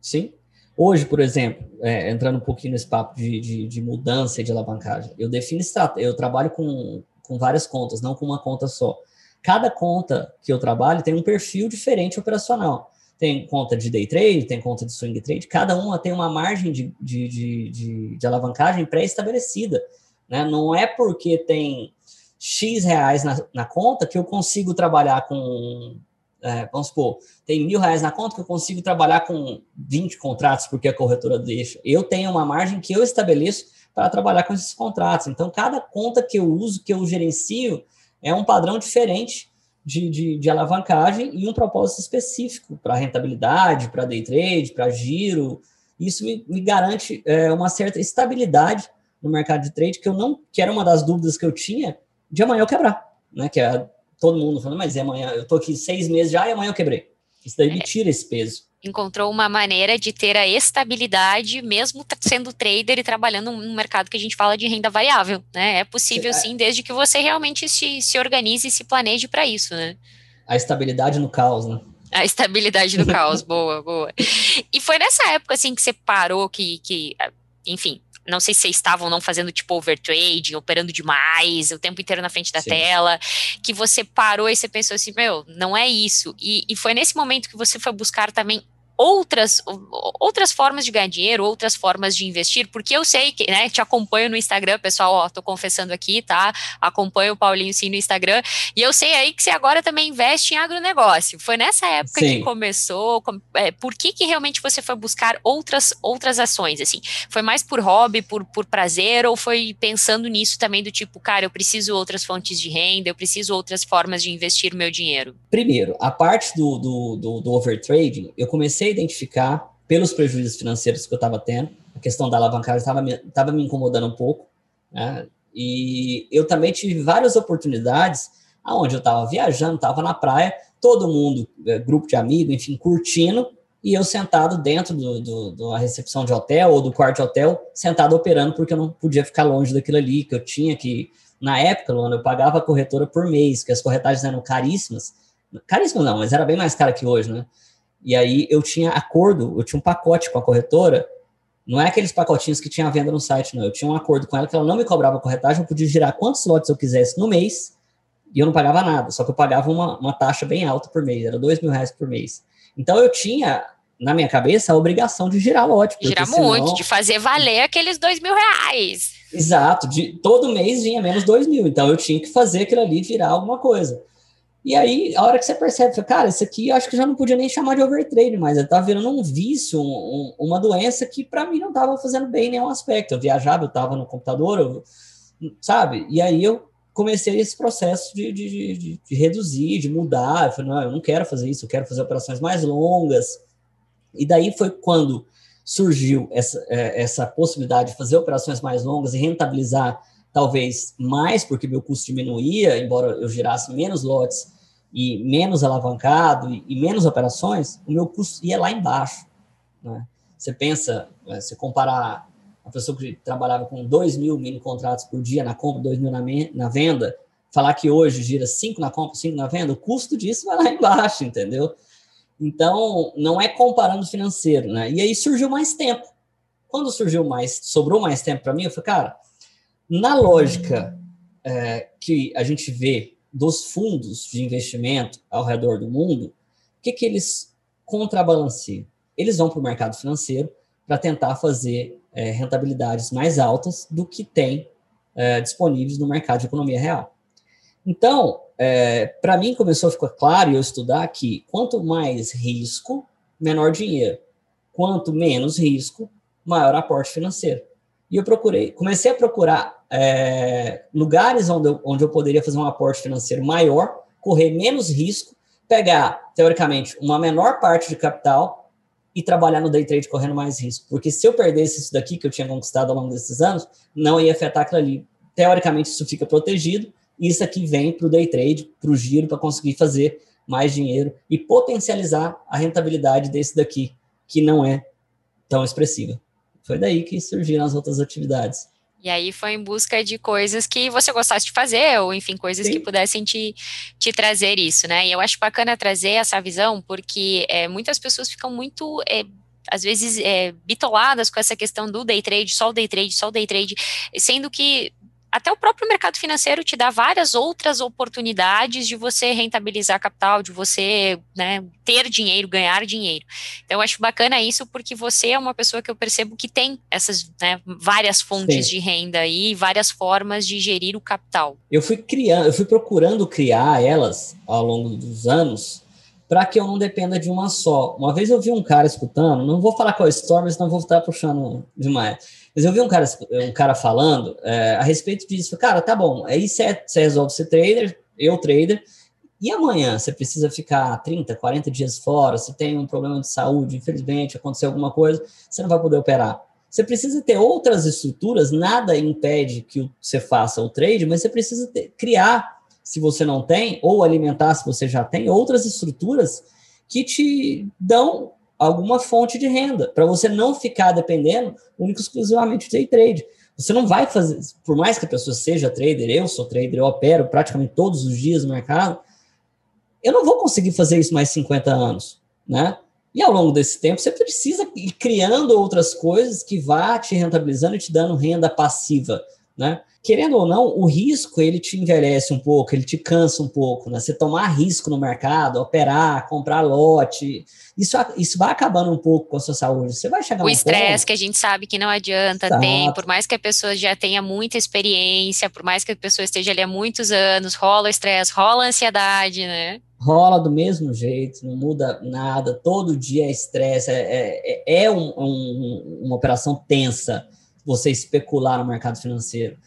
Sim, Hoje, por exemplo, é, entrando um pouquinho nesse papo de, de, de mudança e de alavancagem, eu defino estratégia, eu trabalho com, com várias contas, não com uma conta só. Cada conta que eu trabalho tem um perfil diferente operacional. Tem conta de day trade, tem conta de swing trade, cada uma tem uma margem de, de, de, de, alavancagem pré-estabelecida. Né? Não é porque tem X reais na, na conta que eu consigo trabalhar com é, vamos supor, tem mil reais na conta que eu consigo trabalhar com 20 contratos porque a corretora deixa. Eu tenho uma margem que eu estabeleço para trabalhar com esses contratos. Então, cada conta que eu uso, que eu gerencio, é um padrão diferente de, de, de alavancagem e um propósito específico para rentabilidade, para day trade, para giro. Isso me, me garante é, uma certa estabilidade no mercado de trade, que eu não que era uma das dúvidas que eu tinha de amanhã eu quebrar, né? Que é todo mundo falando, mas é amanhã, eu tô aqui seis meses já e amanhã eu quebrei. Isso daí me é. tira esse peso. Encontrou uma maneira de ter a estabilidade, mesmo sendo trader e trabalhando num mercado que a gente fala de renda variável, né? É possível sim, desde que você realmente se, se organize e se planeje para isso, né? A estabilidade no caos, né? A estabilidade do caos, boa, boa. E foi nessa época, assim, que você parou, que, que enfim, não sei se vocês estavam não fazendo tipo overtrading, operando demais, o tempo inteiro na frente da Sim. tela, que você parou e você pensou assim, meu, não é isso. E, e foi nesse momento que você foi buscar também outras, outras formas de ganhar dinheiro, outras formas de investir, porque eu sei que, né, te acompanho no Instagram, pessoal, ó, tô confessando aqui, tá? Acompanho o Paulinho sim no Instagram, e eu sei aí que você agora também investe em agronegócio. Foi nessa época sim. que começou, é, por que que realmente você foi buscar outras, outras ações, assim? Foi mais por hobby, por, por prazer, ou foi pensando nisso também do tipo, cara, eu preciso outras fontes de renda, eu preciso outras formas de investir o meu dinheiro? Primeiro, a parte do, do, do, do overtrading, eu comecei a identificar pelos prejuízos financeiros que eu estava tendo, a questão da alavancagem estava me, tava me incomodando um pouco, né? E eu também tive várias oportunidades aonde eu estava viajando, estava na praia, todo mundo, é, grupo de amigos, enfim, curtindo, e eu sentado dentro do, do, da recepção de hotel ou do quarto de hotel, sentado operando, porque eu não podia ficar longe daquilo ali, que eu tinha que. Na época, Luana, eu pagava a corretora por mês, que as corretagens eram caríssimas. Caríssimas não, mas era bem mais cara que hoje, né? E aí eu tinha acordo, eu tinha um pacote com a corretora. Não é aqueles pacotinhos que tinha à venda no site, não. Eu tinha um acordo com ela que ela não me cobrava corretagem, eu podia girar quantos lotes eu quisesse no mês e eu não pagava nada, só que eu pagava uma, uma taxa bem alta por mês, era dois mil reais por mês. Então eu tinha na minha cabeça a obrigação de girar lote. Girar senão... muito, de fazer valer aqueles dois mil reais. Exato, de, todo mês vinha menos dois mil, então eu tinha que fazer aquilo ali virar alguma coisa. E aí, a hora que você percebe, cara, isso aqui eu acho que já não podia nem chamar de overtrade, mas tava virando um vício, um, uma doença que para mim não tava fazendo bem em nenhum aspecto. Eu viajava, eu tava no computador, eu, sabe? E aí eu comecei esse processo de, de, de, de reduzir, de mudar. Eu falei, não, eu não quero fazer isso, eu quero fazer operações mais longas. E daí foi quando surgiu essa, é, essa possibilidade de fazer operações mais longas e rentabilizar talvez mais, porque meu custo diminuía, embora eu girasse menos lotes e menos alavancado e, e menos operações, o meu custo ia lá embaixo. Né? Você pensa, se comparar a pessoa que trabalhava com 2 mil mini contratos por dia na compra, 2 mil na, na venda, falar que hoje gira 5 na compra, 5 na venda, o custo disso vai lá embaixo, entendeu? Então, não é comparando financeiro, né? E aí surgiu mais tempo. Quando surgiu mais, sobrou mais tempo para mim, eu falei, cara, na lógica é, que a gente vê dos fundos de investimento ao redor do mundo, o que, que eles contrabalanceiam? Eles vão para o mercado financeiro para tentar fazer é, rentabilidades mais altas do que tem é, disponíveis no mercado de economia real. Então, é, para mim começou a ficar claro e eu estudar que quanto mais risco, menor dinheiro. Quanto menos risco, maior aporte financeiro. E eu procurei, comecei a procurar é, lugares onde eu, onde eu poderia fazer um aporte financeiro maior, correr menos risco, pegar, teoricamente, uma menor parte de capital e trabalhar no day trade correndo mais risco. Porque se eu perdesse isso daqui que eu tinha conquistado ao longo desses anos, não ia afetar aquilo ali. Teoricamente, isso fica protegido, e isso aqui vem para o day trade, para o giro, para conseguir fazer mais dinheiro e potencializar a rentabilidade desse daqui, que não é tão expressiva. Foi daí que surgiram as outras atividades. E aí foi em busca de coisas que você gostasse de fazer, ou enfim, coisas Sim. que pudessem te, te trazer isso, né? E eu acho bacana trazer essa visão, porque é, muitas pessoas ficam muito. É, às vezes é, bitoladas com essa questão do day trade, só o day trade, só o day trade, sendo que até o próprio mercado financeiro te dá várias outras oportunidades de você rentabilizar capital, de você né, ter dinheiro, ganhar dinheiro. Então, eu acho bacana isso porque você é uma pessoa que eu percebo que tem essas né, várias fontes Sim. de renda e várias formas de gerir o capital. Eu fui criando, eu fui procurando criar elas ao longo dos anos para que eu não dependa de uma só. Uma vez eu vi um cara escutando, não vou falar qual é história, mas não vou estar puxando demais mas eu vi um cara, um cara falando é, a respeito disso. Cara, tá bom, aí você, você resolve ser trader, eu trader, e amanhã você precisa ficar 30, 40 dias fora, você tem um problema de saúde, infelizmente, aconteceu alguma coisa, você não vai poder operar. Você precisa ter outras estruturas, nada impede que você faça o trade, mas você precisa ter, criar se você não tem, ou alimentar se você já tem, outras estruturas que te dão alguma fonte de renda, para você não ficar dependendo único exclusivamente de trade. Você não vai fazer, por mais que a pessoa seja trader, eu sou trader, eu opero praticamente todos os dias no mercado, eu não vou conseguir fazer isso mais 50 anos, né? E ao longo desse tempo, você precisa ir criando outras coisas que vá te rentabilizando e te dando renda passiva, né? Querendo ou não, o risco ele te envelhece um pouco, ele te cansa um pouco, né? Você tomar risco no mercado, operar, comprar lote, isso, isso vai acabando um pouco com a sua saúde. Você vai chegar O estresse que a gente sabe que não adianta, Exato. tem, por mais que a pessoa já tenha muita experiência, por mais que a pessoa esteja ali há muitos anos, rola o estresse, rola a ansiedade, né? rola do mesmo jeito, não muda nada, todo dia é estresse, é, é, é um, um, uma operação tensa você especular no mercado financeiro.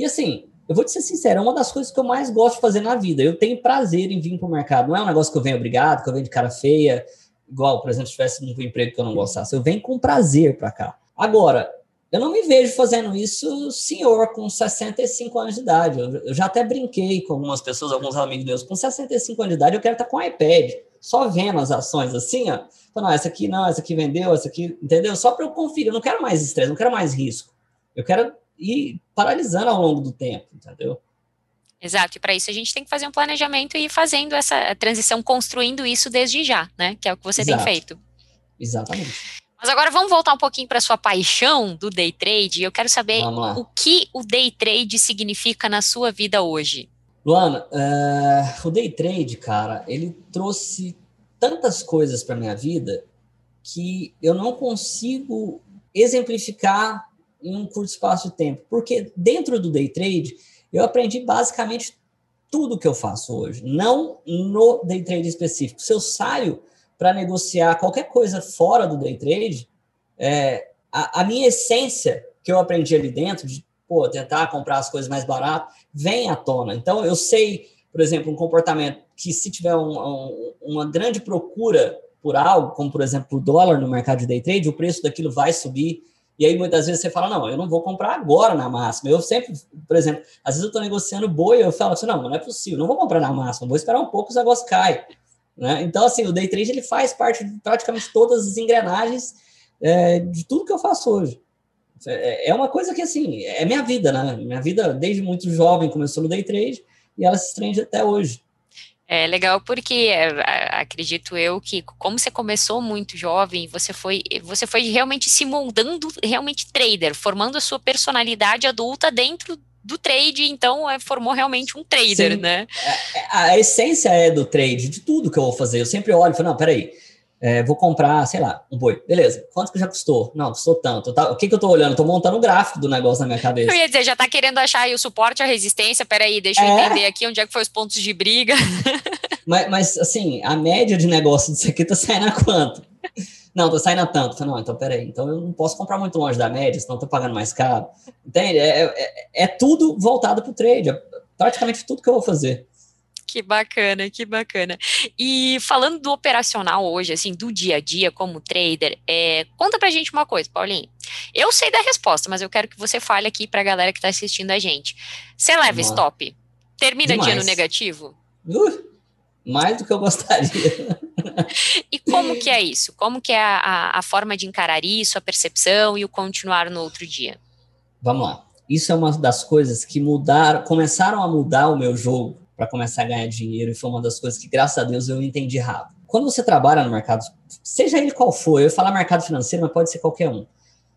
E assim, eu vou te ser sincero, é uma das coisas que eu mais gosto de fazer na vida. Eu tenho prazer em vir para o mercado. Não é um negócio que eu venho obrigado, que eu venho de cara feia, igual, por exemplo, se tivesse um emprego que eu não gostasse. Eu venho com prazer para cá. Agora, eu não me vejo fazendo isso, senhor, com 65 anos de idade. Eu, eu, já até brinquei com algumas pessoas, alguns amigos meus. Com 65 anos de idade, eu quero estar com o iPad, só vendo as ações assim, ó. Então, não, essa aqui não, essa aqui vendeu, essa aqui, entendeu? Só para eu conferir. Eu não quero mais estresse, não quero mais risco. Eu quero ir paralisando ao longo do tempo, entendeu? Exato, e para isso a gente tem que fazer um planejamento e ir fazendo essa transição, construindo isso desde já, né? Que é o que você Exato. tem feito. Exatamente. Mas agora vamos voltar um pouquinho para sua paixão do day trade. Eu quero saber o que o day trade significa na sua vida hoje. Luana, uh, o day trade, cara, ele trouxe tantas coisas para minha vida que eu não consigo exemplificar em um curto espaço de tempo. Porque dentro do day trade, eu aprendi basicamente tudo que eu faço hoje, não no day trade específico. Se eu saio para negociar qualquer coisa fora do day trade, é, a, a, minha essência que eu aprendi ali dentro, de pô, tentar comprar as coisas mais barato, vem à tona. Então, eu sei, por exemplo, um comportamento que, se tiver um, um, uma grande procura por algo, como por exemplo o dólar no mercado de day trade, o preço daquilo vai subir. E aí muitas vezes você fala, não, eu não vou comprar agora na máxima. Eu sempre, por exemplo, às vezes eu estou negociando boi, eu falo assim, não, não é possível, não vou comprar na máxima, vou esperar um pouco, os negócios caem. Né? Então, assim, o day trade ele faz parte de praticamente todas as engrenagens é, de tudo que eu faço hoje. É, é uma coisa que, assim, é minha vida, né? Minha vida, desde muito jovem, começou no day trade e ela se estende até hoje. É legal porque é, acredito eu que como você começou muito jovem, você foi você foi realmente se moldando realmente trader, formando a sua personalidade adulta dentro do trade, então é, formou realmente um trader, Sim. né? A, é, a, essência é do trade, de tudo que eu vou fazer. Eu sempre olho e falo, não, peraí, é, vou comprar, sei lá, um boi. Beleza, quanto que já custou? Não, custou tanto. Tá, o que, que eu tô olhando? tô montando um gráfico do negócio na minha cabeça. Eu ia dizer, já tá querendo achar aí o suporte, a resistência, peraí, deixa eu é. entender aqui onde é que foi os pontos de briga. Mas, mas, assim, a média de negócio disso aqui tá saindo a quanto? Não, tô saindo a tanto. Falei, não, então peraí, então eu não posso comprar muito longe da média, senão tô pagando mais caro. Entende? É, é, é tudo voltado pro trade, é praticamente tudo que eu vou fazer. Que bacana, que bacana. E falando do operacional hoje, assim, do dia a dia como trader, é, conta pra gente uma coisa, Paulinho. Eu sei da resposta, mas eu quero que você fale aqui pra galera que tá assistindo a gente. Você leva Nossa. stop? Termina Demais. dia no negativo? Uh, mais do que eu gostaria. e como que é isso? Como que é a, a, a forma de encarar isso, a percepção e o continuar no outro dia? Vamos lá. Isso é uma das coisas que mudaram, começaram a mudar o meu jogo para começar a ganhar dinheiro, e foi uma das coisas que, graças a Deus, eu entendi rápido. Quando você trabalha no mercado, seja ele qual for, eu ia falar mercado financeiro, mas pode ser qualquer um,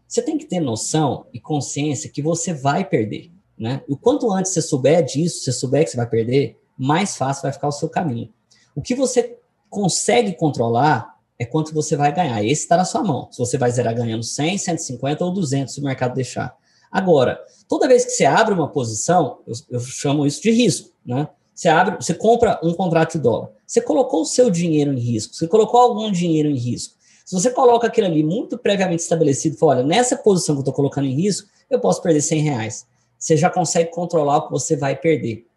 você tem que ter noção e consciência que você vai perder. Né? O quanto antes você souber disso, você souber que você vai perder, mais fácil vai ficar o seu caminho. O que você consegue controlar é quanto você vai ganhar. Esse está na sua mão. Se você vai zerar ganhando 100, 150 ou 200 se o mercado deixar. Agora, toda vez que você abre uma posição, eu, eu chamo isso de risco, né? Você abre, você compra um contrato de dólar. Você colocou o seu dinheiro em risco, você colocou algum dinheiro em risco. Se você coloca aquilo ali muito previamente estabelecido, fala, olha, nessa posição que eu estou colocando em risco, eu posso perder 100 reais. Você já consegue controlar o que você vai perder.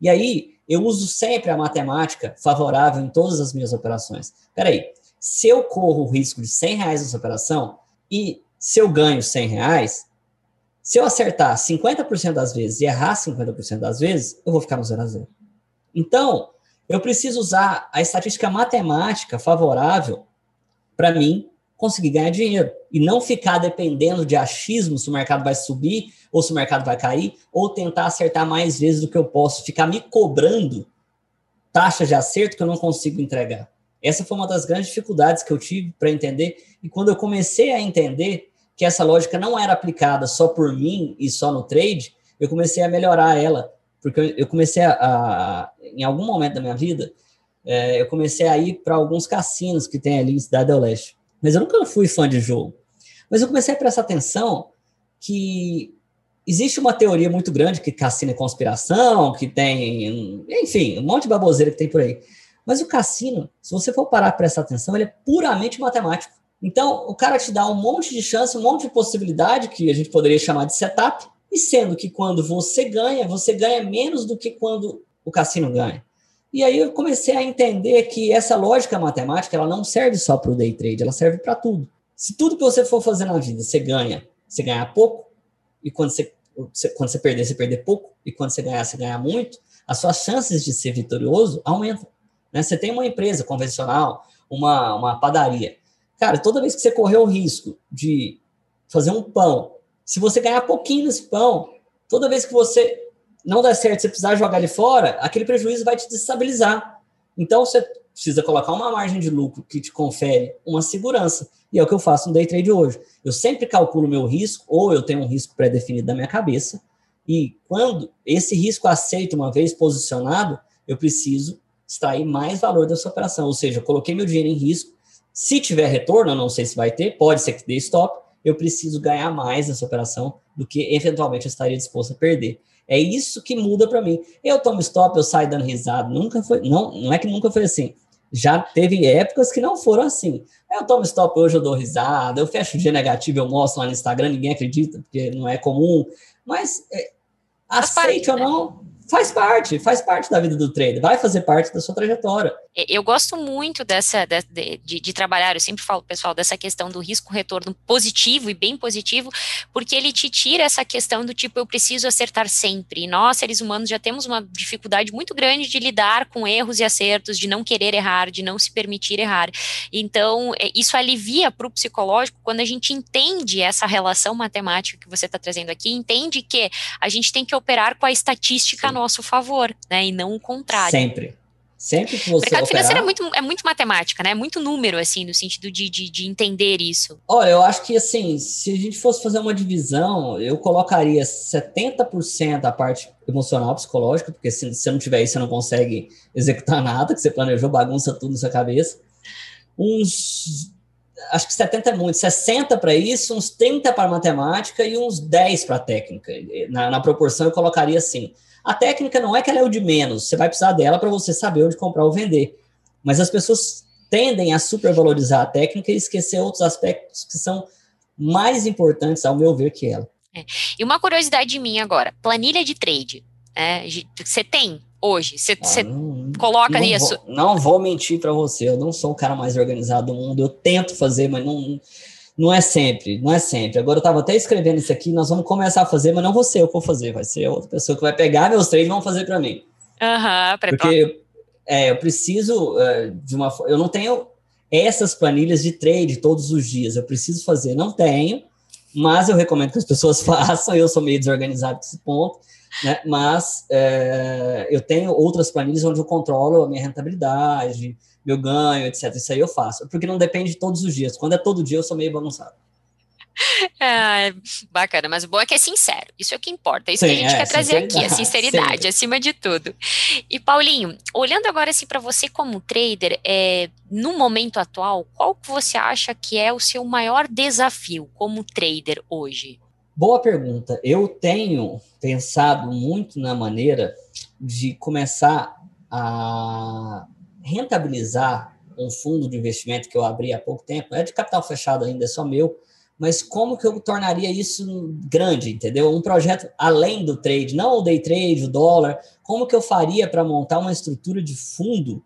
E aí, eu uso sempre a matemática favorável em todas as minhas operações. Peraí, se eu corro o risco de 100 reais nessa operação e se eu ganho 100 reais, se eu acertar 50% das vezes e errar 50% das vezes, eu vou ficar no 0 a 0. Então, eu preciso usar a estatística matemática favorável para mim conseguir ganhar dinheiro e não ficar dependendo de achismo se o mercado vai subir ou se o mercado vai cair, ou tentar acertar mais vezes do que eu posso, ficar me cobrando taxas de acerto que eu não consigo entregar. Essa foi uma das grandes dificuldades que eu tive para entender, e quando eu comecei a entender que essa lógica não era aplicada só por mim e só no trade, eu comecei a melhorar ela, porque eu comecei a, a em algum momento da minha vida, é, eu comecei a ir para alguns cassinos que tem ali em Cidade do Leste. Mas eu nunca fui fã de jogo. Mas eu comecei a prestar atenção que existe uma teoria muito grande que cassino é conspiração, que tem, enfim, um monte de baboseira que tem por aí. Mas o cassino, se você for parar para prestar atenção, ele é puramente matemático. Então, o cara te dá um monte de chance, um monte de possibilidade, que a gente poderia chamar de setup, e sendo que quando você ganha, você ganha menos do que quando o cassino ganha. E aí eu comecei a entender que essa lógica matemática, ela não serve só para o day trade, ela serve para tudo. Se tudo que você for fazer na vida, você ganha, você ganha pouco, e quando você, quando você perder, você perder pouco, e quando você ganhar, você ganhar muito, as suas chances de ser vitorioso aumentam. Né? Você tem uma empresa convencional, uma, uma padaria. Cara, toda vez que você correr o risco de fazer um pão, se você ganhar pouquinho nesse pão, toda vez que você não der certo, você precisar jogar ele fora, aquele prejuízo vai te destabilizar. Então, você precisa colocar uma margem de lucro que te confere uma segurança. E é o que eu faço no day trade hoje. Eu sempre calculo meu risco, ou eu tenho um risco pré-definido da minha cabeça, e quando esse risco aceito uma vez posicionado, eu preciso extrair mais valor dessa operação. Ou seja, eu coloquei meu dinheiro em risco. Se tiver retorno, eu não sei se vai ter, pode ser que dê stop, eu preciso ganhar mais nessa operação do que eventualmente eu estaria disposto a perder. É isso que muda para mim. Eu tomo stop, eu saio dando risada. Nunca foi, não, não é que nunca foi assim. Já teve épocas que não foram assim. Eu tomo stop hoje, eu dou risada, eu fecho o dia negativo, eu mostro lá no Instagram, ninguém acredita, porque não é comum. Mas é, aceite ou não, faz parte, faz parte da vida do trader, vai fazer parte da sua trajetória. Eu gosto muito dessa de, de, de trabalhar, eu sempre falo, pessoal, dessa questão do risco-retorno positivo e bem positivo, porque ele te tira essa questão do tipo, eu preciso acertar sempre. E nós, seres humanos, já temos uma dificuldade muito grande de lidar com erros e acertos, de não querer errar, de não se permitir errar. Então, é, isso alivia para o psicológico quando a gente entende essa relação matemática que você está trazendo aqui, entende que a gente tem que operar com a estatística nosso favor, né? E não o contrário. Sempre. Sempre que você. O mercado operar... financeiro é muito, é muito matemática, né? É muito número, assim, no sentido de, de, de, entender isso. Olha, eu acho que, assim, se a gente fosse fazer uma divisão, eu colocaria 70% a parte emocional, psicológica, porque se você não tiver isso, você não consegue executar nada, que você planejou, bagunça tudo na sua cabeça. Uns. Acho que 70 é muito, 60 para isso, uns 30 para matemática e uns 10 para técnica. Na, na proporção, eu colocaria assim a técnica não é que ela é o de menos, você vai precisar dela para você saber onde comprar ou vender. Mas as pessoas tendem a supervalorizar a técnica e esquecer outros aspectos que são mais importantes, ao meu ver, que ela. É. E uma curiosidade minha agora: planilha de trade. É, você tem hoje? Você ah, coloca não isso? Vou, não vou mentir para você, eu não sou o cara mais organizado do mundo. Eu tento fazer, mas não não é sempre, não é sempre. Agora eu estava até escrevendo isso aqui, nós vamos começar a fazer, mas não vou ser eu que vou fazer, vai ser outra pessoa que vai pegar meus três e vão fazer para mim. Aham, uhum, Porque é, eu preciso uh, de uma. Eu não tenho essas planilhas de trade todos os dias, eu preciso fazer. Não tenho, mas eu recomendo que as pessoas façam. Eu sou meio desorganizado nesse ponto, né? Mas é, eu tenho outras planilhas onde eu controlo a minha rentabilidade, meu ganho, etc. Isso aí eu faço, porque não depende de todos os dias. Quando é todo dia, eu sou meio bagunçado. É, bacana, mas o bom é que é sincero. Isso é o que importa. É isso Sim, que a gente é, quer trazer aqui, a sinceridade, Sempre. acima de tudo. E Paulinho, olhando agora assim para você como trader, é, no momento atual, qual que você acha que é o seu maior desafio como trader hoje? Boa pergunta. Eu tenho pensado muito na maneira de começar a rentabilizar um fundo de investimento que eu abri há pouco tempo, é de capital fechado ainda, é só meu, mas como que eu tornaria isso grande, entendeu? Um projeto além do trade, não o day trade, o dólar, como que eu faria para montar uma estrutura de fundo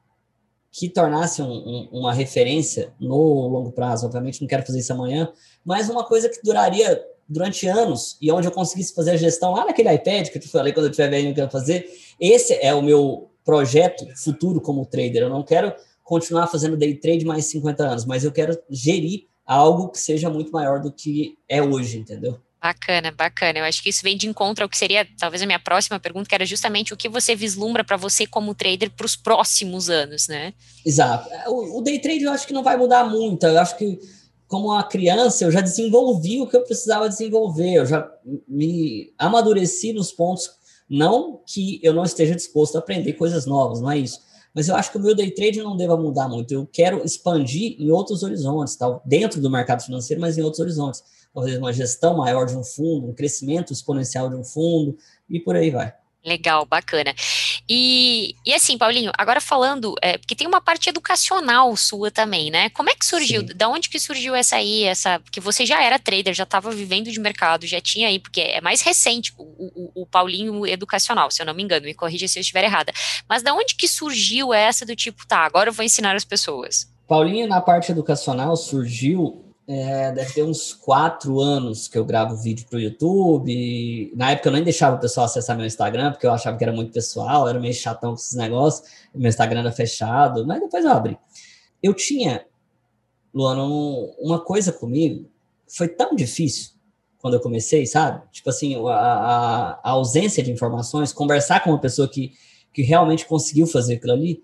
que tornasse um, um, uma referência no longo prazo? Obviamente não quero fazer isso amanhã, mas uma coisa que duraria durante anos e onde eu conseguisse fazer a gestão lá naquele iPad que eu te falei quando eu estiver vendo que eu quero fazer. Esse é o meu projeto futuro como trader. Eu não quero continuar fazendo day trade mais 50 anos, mas eu quero gerir algo que seja muito maior do que é hoje, entendeu? Bacana, bacana. Eu acho que isso vem de encontro ao que seria talvez a minha próxima pergunta, que era justamente o que você vislumbra para você como trader para os próximos anos, né? Exato. O, o, day trade eu acho que não vai mudar muito. Eu acho que como uma criança eu já desenvolvi o que eu precisava desenvolver. Eu já me amadureci nos pontos. Não que eu não esteja disposto a aprender coisas novas, não é isso. Mas eu acho que o meu day trade não deva mudar muito. Eu quero expandir em outros horizontes, tal, dentro do mercado financeiro, mas em outros horizontes talvez uma gestão maior de um fundo, um crescimento exponencial de um fundo e por aí vai. Legal, bacana. E, e assim, Paulinho, agora falando, é, porque tem uma parte educacional sua também, né? Como é que surgiu? Sim. Da onde que surgiu essa aí, essa? Porque você já era trader, já estava vivendo de mercado, já tinha aí, porque é mais recente o, o, o, Paulinho educacional, se eu não me engano, me corrija se eu estiver errada. Mas da onde que surgiu essa do tipo, tá, agora eu vou ensinar as pessoas? Paulinho, na parte educacional, surgiu é, deve ter uns quatro anos que eu gravo vídeo para o YouTube. Na época eu nem deixava o pessoal acessar meu Instagram, porque eu achava que era muito pessoal, era meio chatão com esses negócios. Meu Instagram era fechado, mas depois eu abri. Eu tinha, Luana, um, uma coisa comigo, foi tão difícil quando eu comecei, sabe? Tipo assim, a, a, a ausência de informações, conversar com uma pessoa que, que realmente conseguiu fazer aquilo ali,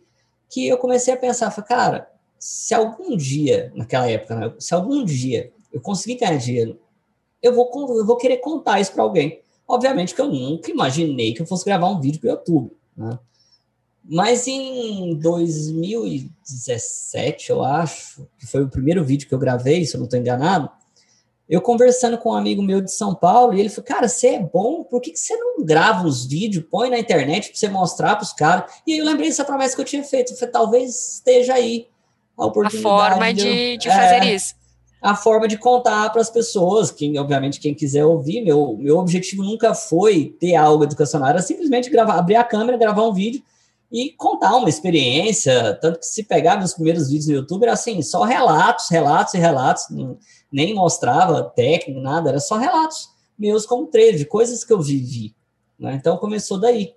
que eu comecei a pensar, cara, se algum dia, naquela época, né, se algum dia eu conseguir ganhar dinheiro, eu vou, eu vou querer contar isso para alguém. Obviamente que eu nunca imaginei que eu fosse gravar um vídeo para o YouTube. Né? Mas em 2017, eu acho, que foi o primeiro vídeo que eu gravei, se eu não estou enganado, eu conversando com um amigo meu de São Paulo, e ele falou, cara, você é bom, por que, que você não grava uns vídeos, põe na internet para você mostrar para os caras? E aí eu lembrei dessa promessa que eu tinha feito, eu falei, talvez esteja aí a oportunidade. A forma de, de fazer é, isso. A forma de contar para as pessoas, quem, obviamente, quem quiser ouvir, meu, meu objetivo nunca foi ter algo educacional, era simplesmente gravar, abrir a câmera, gravar um vídeo e contar uma experiência. Tanto que se pegar meus primeiros vídeos no YouTube, era assim, só relatos, relatos e relatos, nem mostrava técnico, nada, era só relatos meus como trader, de coisas que eu vivi. Né? Então começou daí.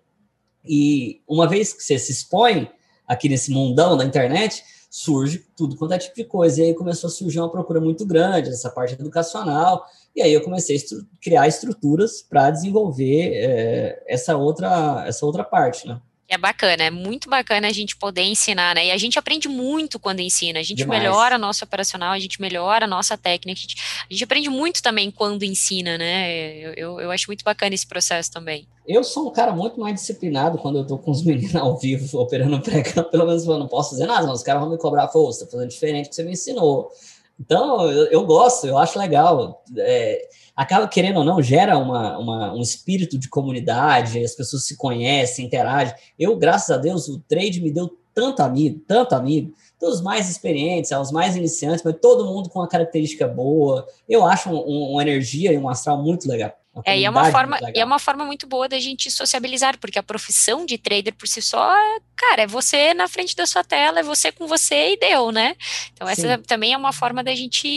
E uma vez que você se expõe aqui nesse mundão da internet, surge tudo quanto é tipo de coisa. E aí começou a surgir uma procura muito grande, essa parte educacional, e aí eu comecei a estru criar estruturas para desenvolver é, essa, outra, essa outra parte, né? É bacana, é muito bacana a gente poder ensinar, né? E a gente aprende muito quando ensina, a gente Demais. melhora nosso operacional, a gente melhora a nossa técnica, a gente, a gente aprende muito também quando ensina, né? Eu, eu, eu, acho muito bacana esse processo também. Eu sou um cara muito mais disciplinado quando eu tô com os meninos ao vivo, operando pré pelo menos eu não posso fazer nada, mas os caras vão me cobrar, pô, você tá fazendo diferente do que você me ensinou. Então, eu, eu gosto, eu acho legal. É, acaba, querendo ou não, gera uma, uma, um espírito de comunidade, as pessoas se conhecem, interagem. Eu, graças a Deus, o trade me deu tanto amigo, tanto amigo, dos mais experientes, aos mais iniciantes, mas todo mundo com uma característica boa. Eu acho um, um, uma energia e um astral muito legal. É, e é uma forma, e é uma forma muito boa da gente sociabilizar, porque a profissão de trader por si só, cara, é você na frente da sua tela, é você com você e deu, né? Então essa Sim. também é uma forma da gente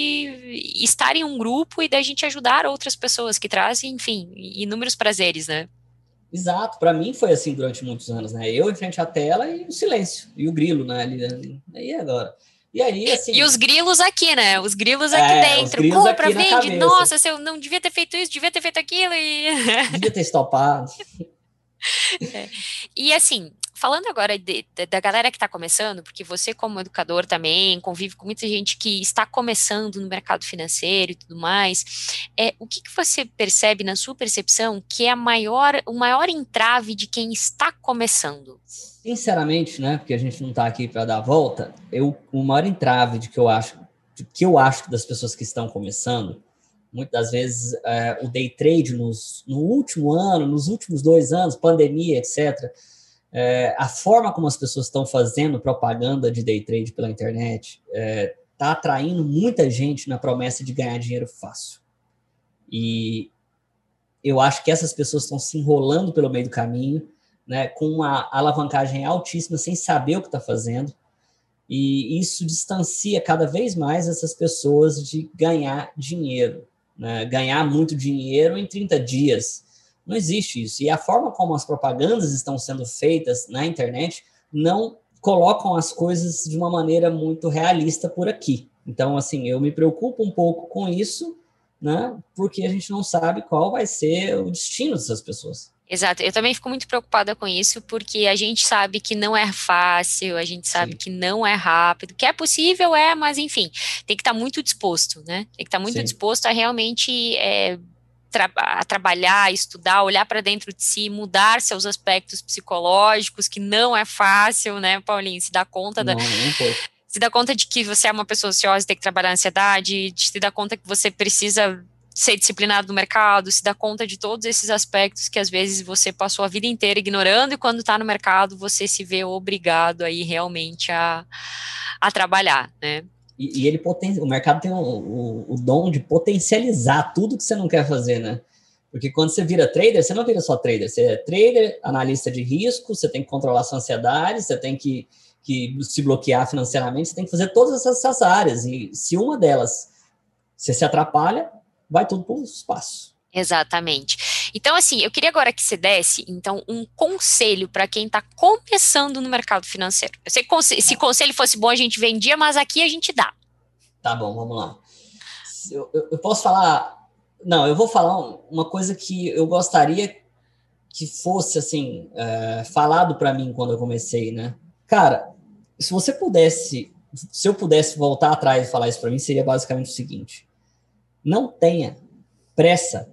estar em um grupo e da gente ajudar outras pessoas que trazem, enfim, inúmeros prazeres, né? Exato, para mim foi assim durante muitos anos, né? Eu em frente à tela e o silêncio, e o grilo, né? Ali, aí agora. E aí, assim. E os grilos aqui, né? Os grilos aqui é, dentro. Compra, aqui vende. Nossa, eu não devia ter feito isso, devia ter feito aquilo. E... Devia ter estopado. É. E assim, falando agora de, de, da galera que está começando, porque você, como educador, também convive com muita gente que está começando no mercado financeiro e tudo mais. É, o que, que você percebe na sua percepção que é a maior, o maior entrave de quem está começando? Sinceramente, né? Porque a gente não está aqui para dar a volta, eu, o maior entrave de que eu acho, de que eu acho das pessoas que estão começando, muitas vezes é, o day trade nos, no último ano, nos últimos dois anos, pandemia, etc., é, a forma como as pessoas estão fazendo propaganda de day trade pela internet está é, tá atraindo muita gente na promessa de ganhar dinheiro fácil. E eu acho que essas pessoas estão se enrolando pelo meio do caminho, né, com uma alavancagem altíssima, sem saber o que está fazendo. E isso distancia cada vez mais essas pessoas de ganhar dinheiro, né, ganhar muito dinheiro em 30 dias Não existe isso. E a forma como as propagandas estão sendo feitas na internet não colocam as coisas de uma maneira muito realista por aqui. Então, assim, eu me preocupo um pouco com isso, né? Porque a gente não sabe qual vai ser o destino dessas pessoas. Exato, eu também fico muito preocupada com isso, porque a gente sabe que não é fácil, a gente sabe Sim. que não é rápido, que é possível, é, mas enfim, tem que estar tá muito disposto, né? Tem que estar tá muito Sim. disposto a realmente é, tra a trabalhar, estudar, olhar para dentro de si, mudar seus aspectos psicológicos, que não é fácil, né, Paulinho? Se dar conta não, da. Não se dá conta de que você é uma pessoa ansiosa e tem que trabalhar a ansiedade, de se dar conta que você precisa ser disciplinado no mercado, se dar conta de todos esses aspectos que às vezes você passou a vida inteira ignorando e quando está no mercado você se vê obrigado aí realmente a, a trabalhar, né? E, e ele poten o mercado tem o, o, o, dom de potencializar tudo que você não quer fazer, né? Porque quando você vira trader, você não vira só trader, você é trader, analista de risco, você tem que controlar sua ansiedade, você tem que, que se bloquear financeiramente, você tem que fazer todas essas áreas. E se uma delas você se atrapalha, vai tudo para o espaço. Exatamente. Então, assim, eu queria agora que você desse, então, um conselho para quem está começando no mercado financeiro. Eu sei que se conselho fosse bom, a gente vendia, mas aqui a gente dá. Tá bom, vamos lá. Eu, eu, eu posso falar. Não, eu vou falar uma coisa que eu gostaria que fosse, assim, é, falado para mim quando eu comecei, né? Cara, se você pudesse, se eu pudesse voltar atrás e falar isso para mim, seria basicamente o seguinte: não tenha pressa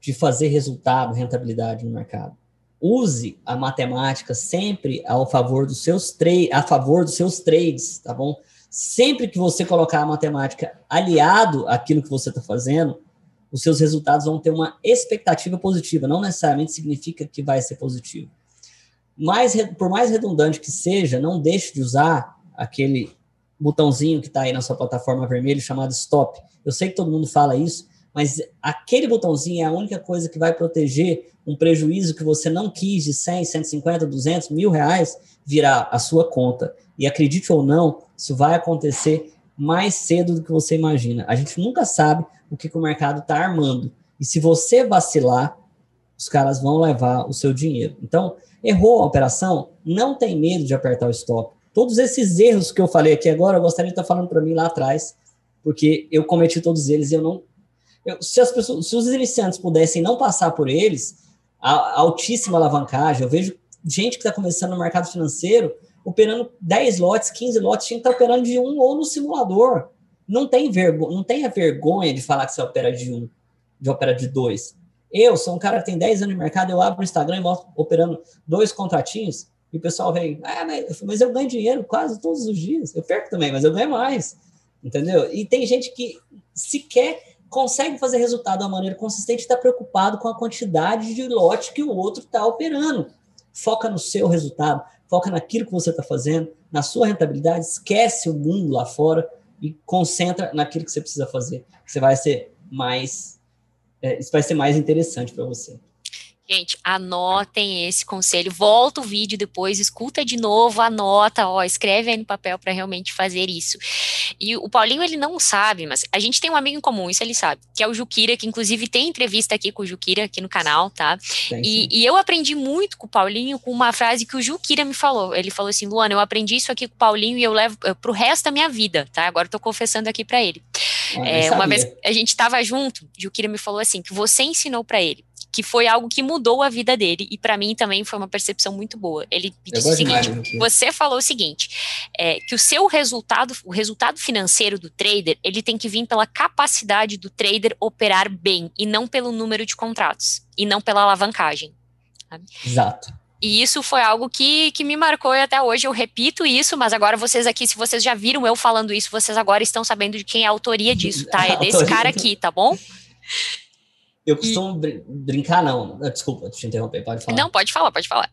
de fazer resultado, rentabilidade no mercado. Use a matemática sempre ao favor dos seus a favor dos seus trades, tá bom? Sempre que você colocar a matemática aliado àquilo que você está fazendo, os seus resultados vão ter uma expectativa positiva. Não necessariamente significa que vai ser positivo. Mas, por mais redundante que seja, não deixe de usar aquele botãozinho que está aí na sua plataforma vermelho chamado stop. Eu sei que todo mundo fala isso, mas aquele botãozinho é a única coisa que vai proteger um prejuízo que você não quis de 100, 150, 200, mil reais virar a sua conta. E acredite ou não, isso vai acontecer mais cedo do que você imagina. A gente nunca sabe o que, que o mercado está armando. E se você vacilar, os caras vão levar o seu dinheiro. Então, errou a operação, não tem medo de apertar o stop. Todos esses erros que eu falei aqui agora, eu gostaria de estar falando para mim lá atrás, porque eu cometi todos eles e eu não eu, se as pessoas, se os iniciantes pudessem não passar por eles, a, a altíssima alavancagem, eu vejo gente que está começando no mercado financeiro operando 10 lotes, 15 lotes, tinha que estar tá operando de um ou no simulador. Não tem vergonha, não tenha vergonha de falar que você opera de um, de opera de dois. Eu sou um cara que tem 10 anos de mercado, eu abro o Instagram e mostro operando dois contratinhos, e o pessoal vem, ah, mas, eu ganho dinheiro quase todos os dias. Eu perco também, mas eu ganho mais. Entendeu? E tem gente que sequer consegue fazer resultado de uma maneira consistente e está preocupado com a quantidade de lote que o outro está operando. Foca no seu resultado, foca naquilo que você está fazendo, na sua rentabilidade, esquece o mundo lá fora e concentra naquilo que você precisa fazer. Você vai ser mais, é, isso vai ser mais interessante para você. Gente, anotem esse conselho, volta o vídeo depois, escuta de novo, anota, ó, escreve aí no papel para realmente fazer isso. E o Paulinho, ele não sabe, mas a gente tem um amigo em comum, isso ele sabe, que é o Juquira, que inclusive tem entrevista aqui com o Juquira aqui no canal, tá? E, e, eu aprendi muito com o Paulinho com uma frase que o Juquira me falou. Ele falou assim, Luana, eu aprendi isso aqui com o Paulinho e eu levo uh, pro resto da minha vida, tá? Agora eu tô confessando aqui para ele. Ah, é, uma vez a gente estava junto, o Juquira me falou assim, que você ensinou para ele que foi algo que mudou a vida dele e para mim também foi uma percepção muito boa. Ele me disse o seguinte: você falou o seguinte, é, que o seu resultado, o resultado financeiro do trader, ele tem que vir pela capacidade do trader operar bem e não pelo número de contratos e não pela alavancagem. Sabe? Exato. E isso foi algo que, que me marcou e até hoje eu repito isso, mas agora vocês aqui, se vocês já viram eu falando isso, vocês agora estão sabendo de quem é a autoria disso, tá? É desse cara aqui, tá bom? Eu costumo e... br brincar, não. Ah, desculpa te interromper, pode falar. Não, pode falar, pode falar.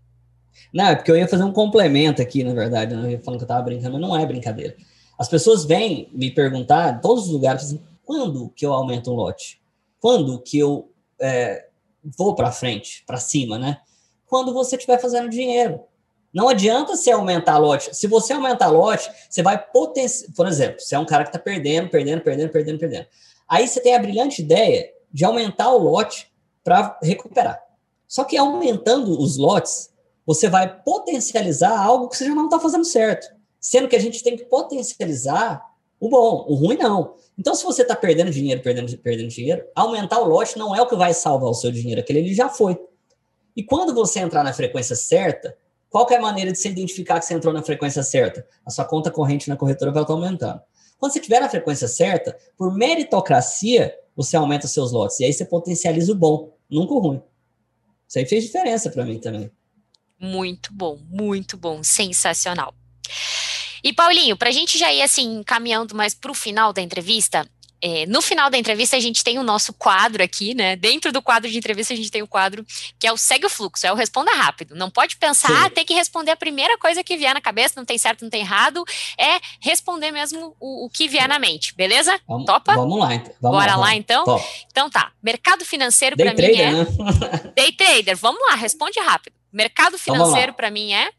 Não, é porque eu ia fazer um complemento aqui, na verdade, né? falando que eu tava brincando, mas não é brincadeira. As pessoas vêm me perguntar, em todos os lugares, assim, quando que eu aumento um lote? Quando que eu é, vou para frente, para cima, né? Quando você estiver fazendo dinheiro. Não adianta você aumentar lote. Se você aumentar lote, você vai potenciar. Por exemplo, você é um cara que está perdendo, perdendo, perdendo, perdendo, perdendo. Aí você tem a brilhante ideia de aumentar o lote para recuperar. Só que aumentando os lotes, você vai potencializar algo que você já não está fazendo certo. Sendo que a gente tem que potencializar o bom, o ruim não. Então, se você está perdendo dinheiro, perdendo, perdendo dinheiro, aumentar o lote não é o que vai salvar o seu dinheiro, aquele ele já foi. E quando você entrar na frequência certa, qual é a maneira de se identificar que você entrou na frequência certa? A sua conta corrente na corretora vai estar aumentando. Quando você estiver na frequência certa, por meritocracia, você aumenta seus lotes. E aí você potencializa o bom, nunca o ruim. Isso aí fez diferença para mim também. Muito bom, muito bom, sensacional. E Paulinho, para a gente já ir assim caminhando mais para o final da entrevista, é, no final da entrevista, a gente tem o nosso quadro aqui, né? Dentro do quadro de entrevista, a gente tem o quadro que é o segue o fluxo, é o responda rápido. Não pode pensar, ah, tem que responder a primeira coisa que vier na cabeça, não tem certo, não tem errado. É responder mesmo o, o que vier na mente, beleza? Vamos, Topa? Vamos lá, então. Vamos Bora lá, lá, então? Top. Então tá. Mercado financeiro para mim é. Né? Day trader, vamos lá, responde rápido. Mercado então financeiro para mim é.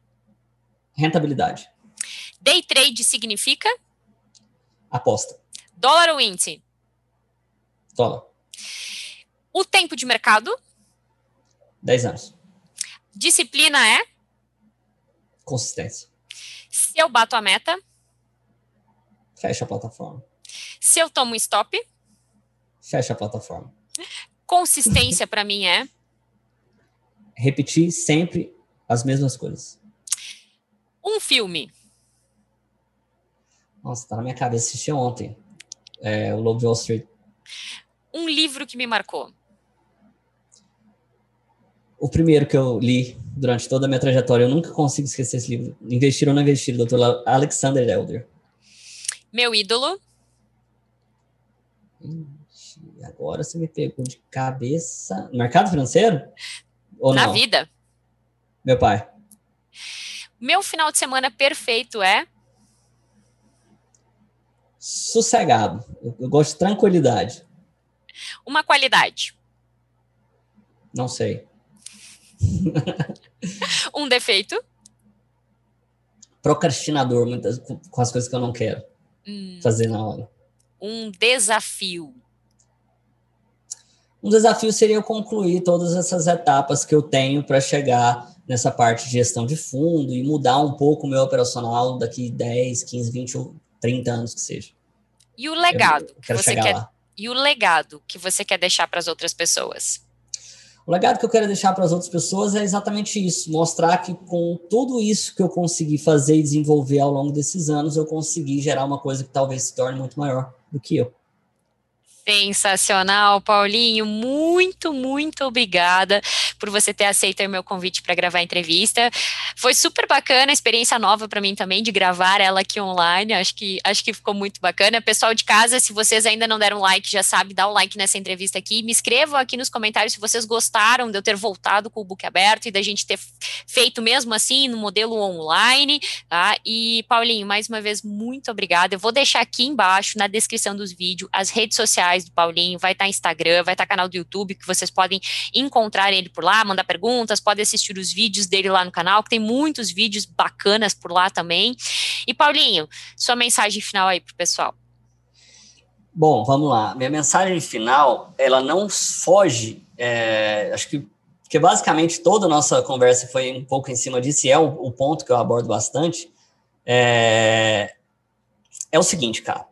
Rentabilidade. Day trade significa? Aposta. Dólar ou índice? Dólar. O tempo de mercado? 10 anos. Disciplina é? Consistência. Se eu bato a meta? Fecha a plataforma. Se eu tomo stop? Fecha a plataforma. Consistência para mim é? Repetir sempre as mesmas coisas. Um filme. Nossa, tá na minha cabeça, assisti ontem. É, o Lobo de Wall Street. Um livro que me marcou. O primeiro que eu li durante toda a minha trajetória, eu nunca consigo esquecer esse livro. Investir ou não investir, do Dr. Alexander Elder. Meu ídolo. Agora você me pegou de cabeça. Mercado financeiro? Ou Na não? vida. Meu pai. Meu final de semana perfeito é? Sossegado. Eu, eu gosto de tranquilidade. Uma qualidade. Não sei. um defeito. Procrastinador, muitas, com as coisas que eu não quero hum. fazer na hora. Um desafio. Um desafio seria eu concluir todas essas etapas que eu tenho para chegar nessa parte de gestão de fundo e mudar um pouco o meu operacional daqui 10, 15, 20 ou 30 anos que seja. E o legado eu, eu que você quer lá. e o legado que você quer deixar para as outras pessoas? O legado que eu quero deixar para as outras pessoas é exatamente isso: mostrar que com tudo isso que eu consegui fazer e desenvolver ao longo desses anos, eu consegui gerar uma coisa que talvez se torne muito maior do que eu. Sensacional, Paulinho. Muito, muito obrigada por você ter aceito o meu convite para gravar a entrevista. Foi super bacana, experiência nova para mim também de gravar ela aqui online. Acho que acho que ficou muito bacana. Pessoal de casa, se vocês ainda não deram like, já sabe, dá o um like nessa entrevista aqui. Me escrevam aqui nos comentários se vocês gostaram de eu ter voltado com o book aberto e da gente ter feito mesmo assim no modelo online, tá? E Paulinho, mais uma vez muito obrigada. Eu vou deixar aqui embaixo na descrição dos vídeos as redes sociais sociais do Paulinho, vai estar tá Instagram, vai estar tá canal do YouTube, que vocês podem encontrar ele por lá, mandar perguntas, podem assistir os vídeos dele lá no canal, que tem muitos vídeos bacanas por lá também. E Paulinho, sua mensagem final aí pro pessoal. Bom, vamos lá. Minha mensagem final, ela não foge, é, acho que porque basicamente toda a nossa conversa foi um pouco em cima disso, e é o, o ponto que eu abordo bastante, é, é o seguinte, cara.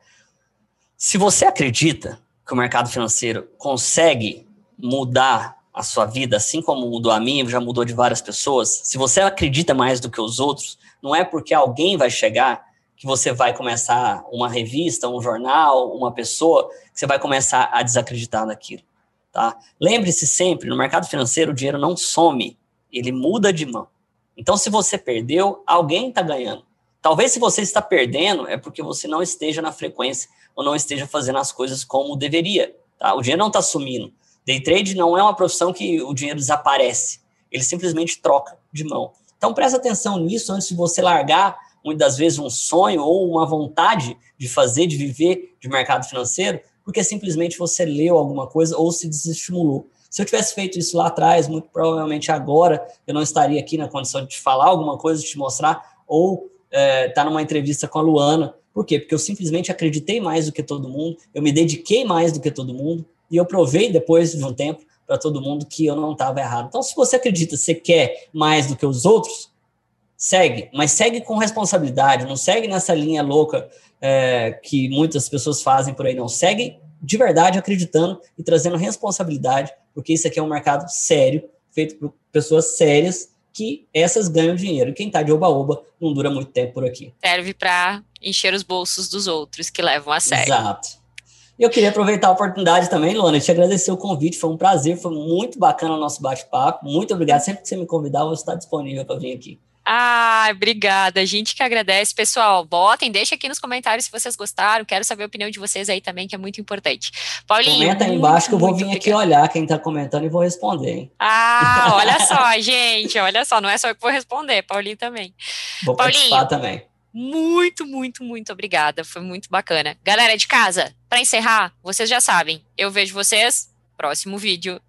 Se você acredita que o mercado financeiro consegue mudar a sua vida, assim como mudou a minha, já mudou de várias pessoas, se você acredita mais do que os outros, não é porque alguém vai chegar que você vai começar uma revista, um jornal, uma pessoa, que você vai começar a desacreditar naquilo, tá? Lembre-se sempre, no mercado financeiro o dinheiro não some, ele muda de mão. Então, se você perdeu, alguém está ganhando. Talvez se você está perdendo, é porque você não esteja na frequência ou não esteja fazendo as coisas como deveria. Tá? O dinheiro não está sumindo. Day trade não é uma profissão que o dinheiro desaparece. Ele simplesmente troca de mão. Então presta atenção nisso antes de você largar, muitas vezes, um sonho ou uma vontade de fazer, de viver de mercado financeiro, porque simplesmente você leu alguma coisa ou se desestimulou. Se eu tivesse feito isso lá atrás, muito provavelmente agora eu não estaria aqui na condição de te falar alguma coisa, de te mostrar, ou é, tá numa entrevista com a Luana. Por quê? Porque eu simplesmente acreditei mais do que todo mundo, eu me dediquei mais do que todo mundo, e eu provei depois de um tempo para todo mundo que eu não estava errado. Então, se você acredita, você quer mais do que os outros, segue, mas segue com responsabilidade, não segue nessa linha louca é, que muitas pessoas fazem por aí, não. Segue de verdade acreditando e trazendo responsabilidade, porque isso aqui é um mercado sério, feito por pessoas sérias, que essas ganham dinheiro. Quem está de oba-oba não dura muito tempo por aqui. Serve para encher os bolsos dos outros que levam a sério. Exato. E eu queria aproveitar a oportunidade também, Luana, te agradecer o convite, foi um prazer, foi muito bacana o nosso bate-papo. Muito obrigado. Sempre que você me convidar, eu vou estar disponível para vir aqui. Ah, obrigada. A gente que agradece. Pessoal, votem, deixem aqui nos comentários se vocês gostaram. Quero saber a opinião de vocês aí também, que é muito importante. Paulinho. Comenta aí embaixo que eu vou vir obrigado. aqui olhar quem está comentando e vou responder. Hein? Ah, olha só, gente. Olha só, não é só eu que vou responder, Paulinho também. Vou Paulinho, participar também. Muito, muito, muito obrigada. Foi muito bacana. Galera de casa, para encerrar, vocês já sabem. Eu vejo vocês próximo vídeo.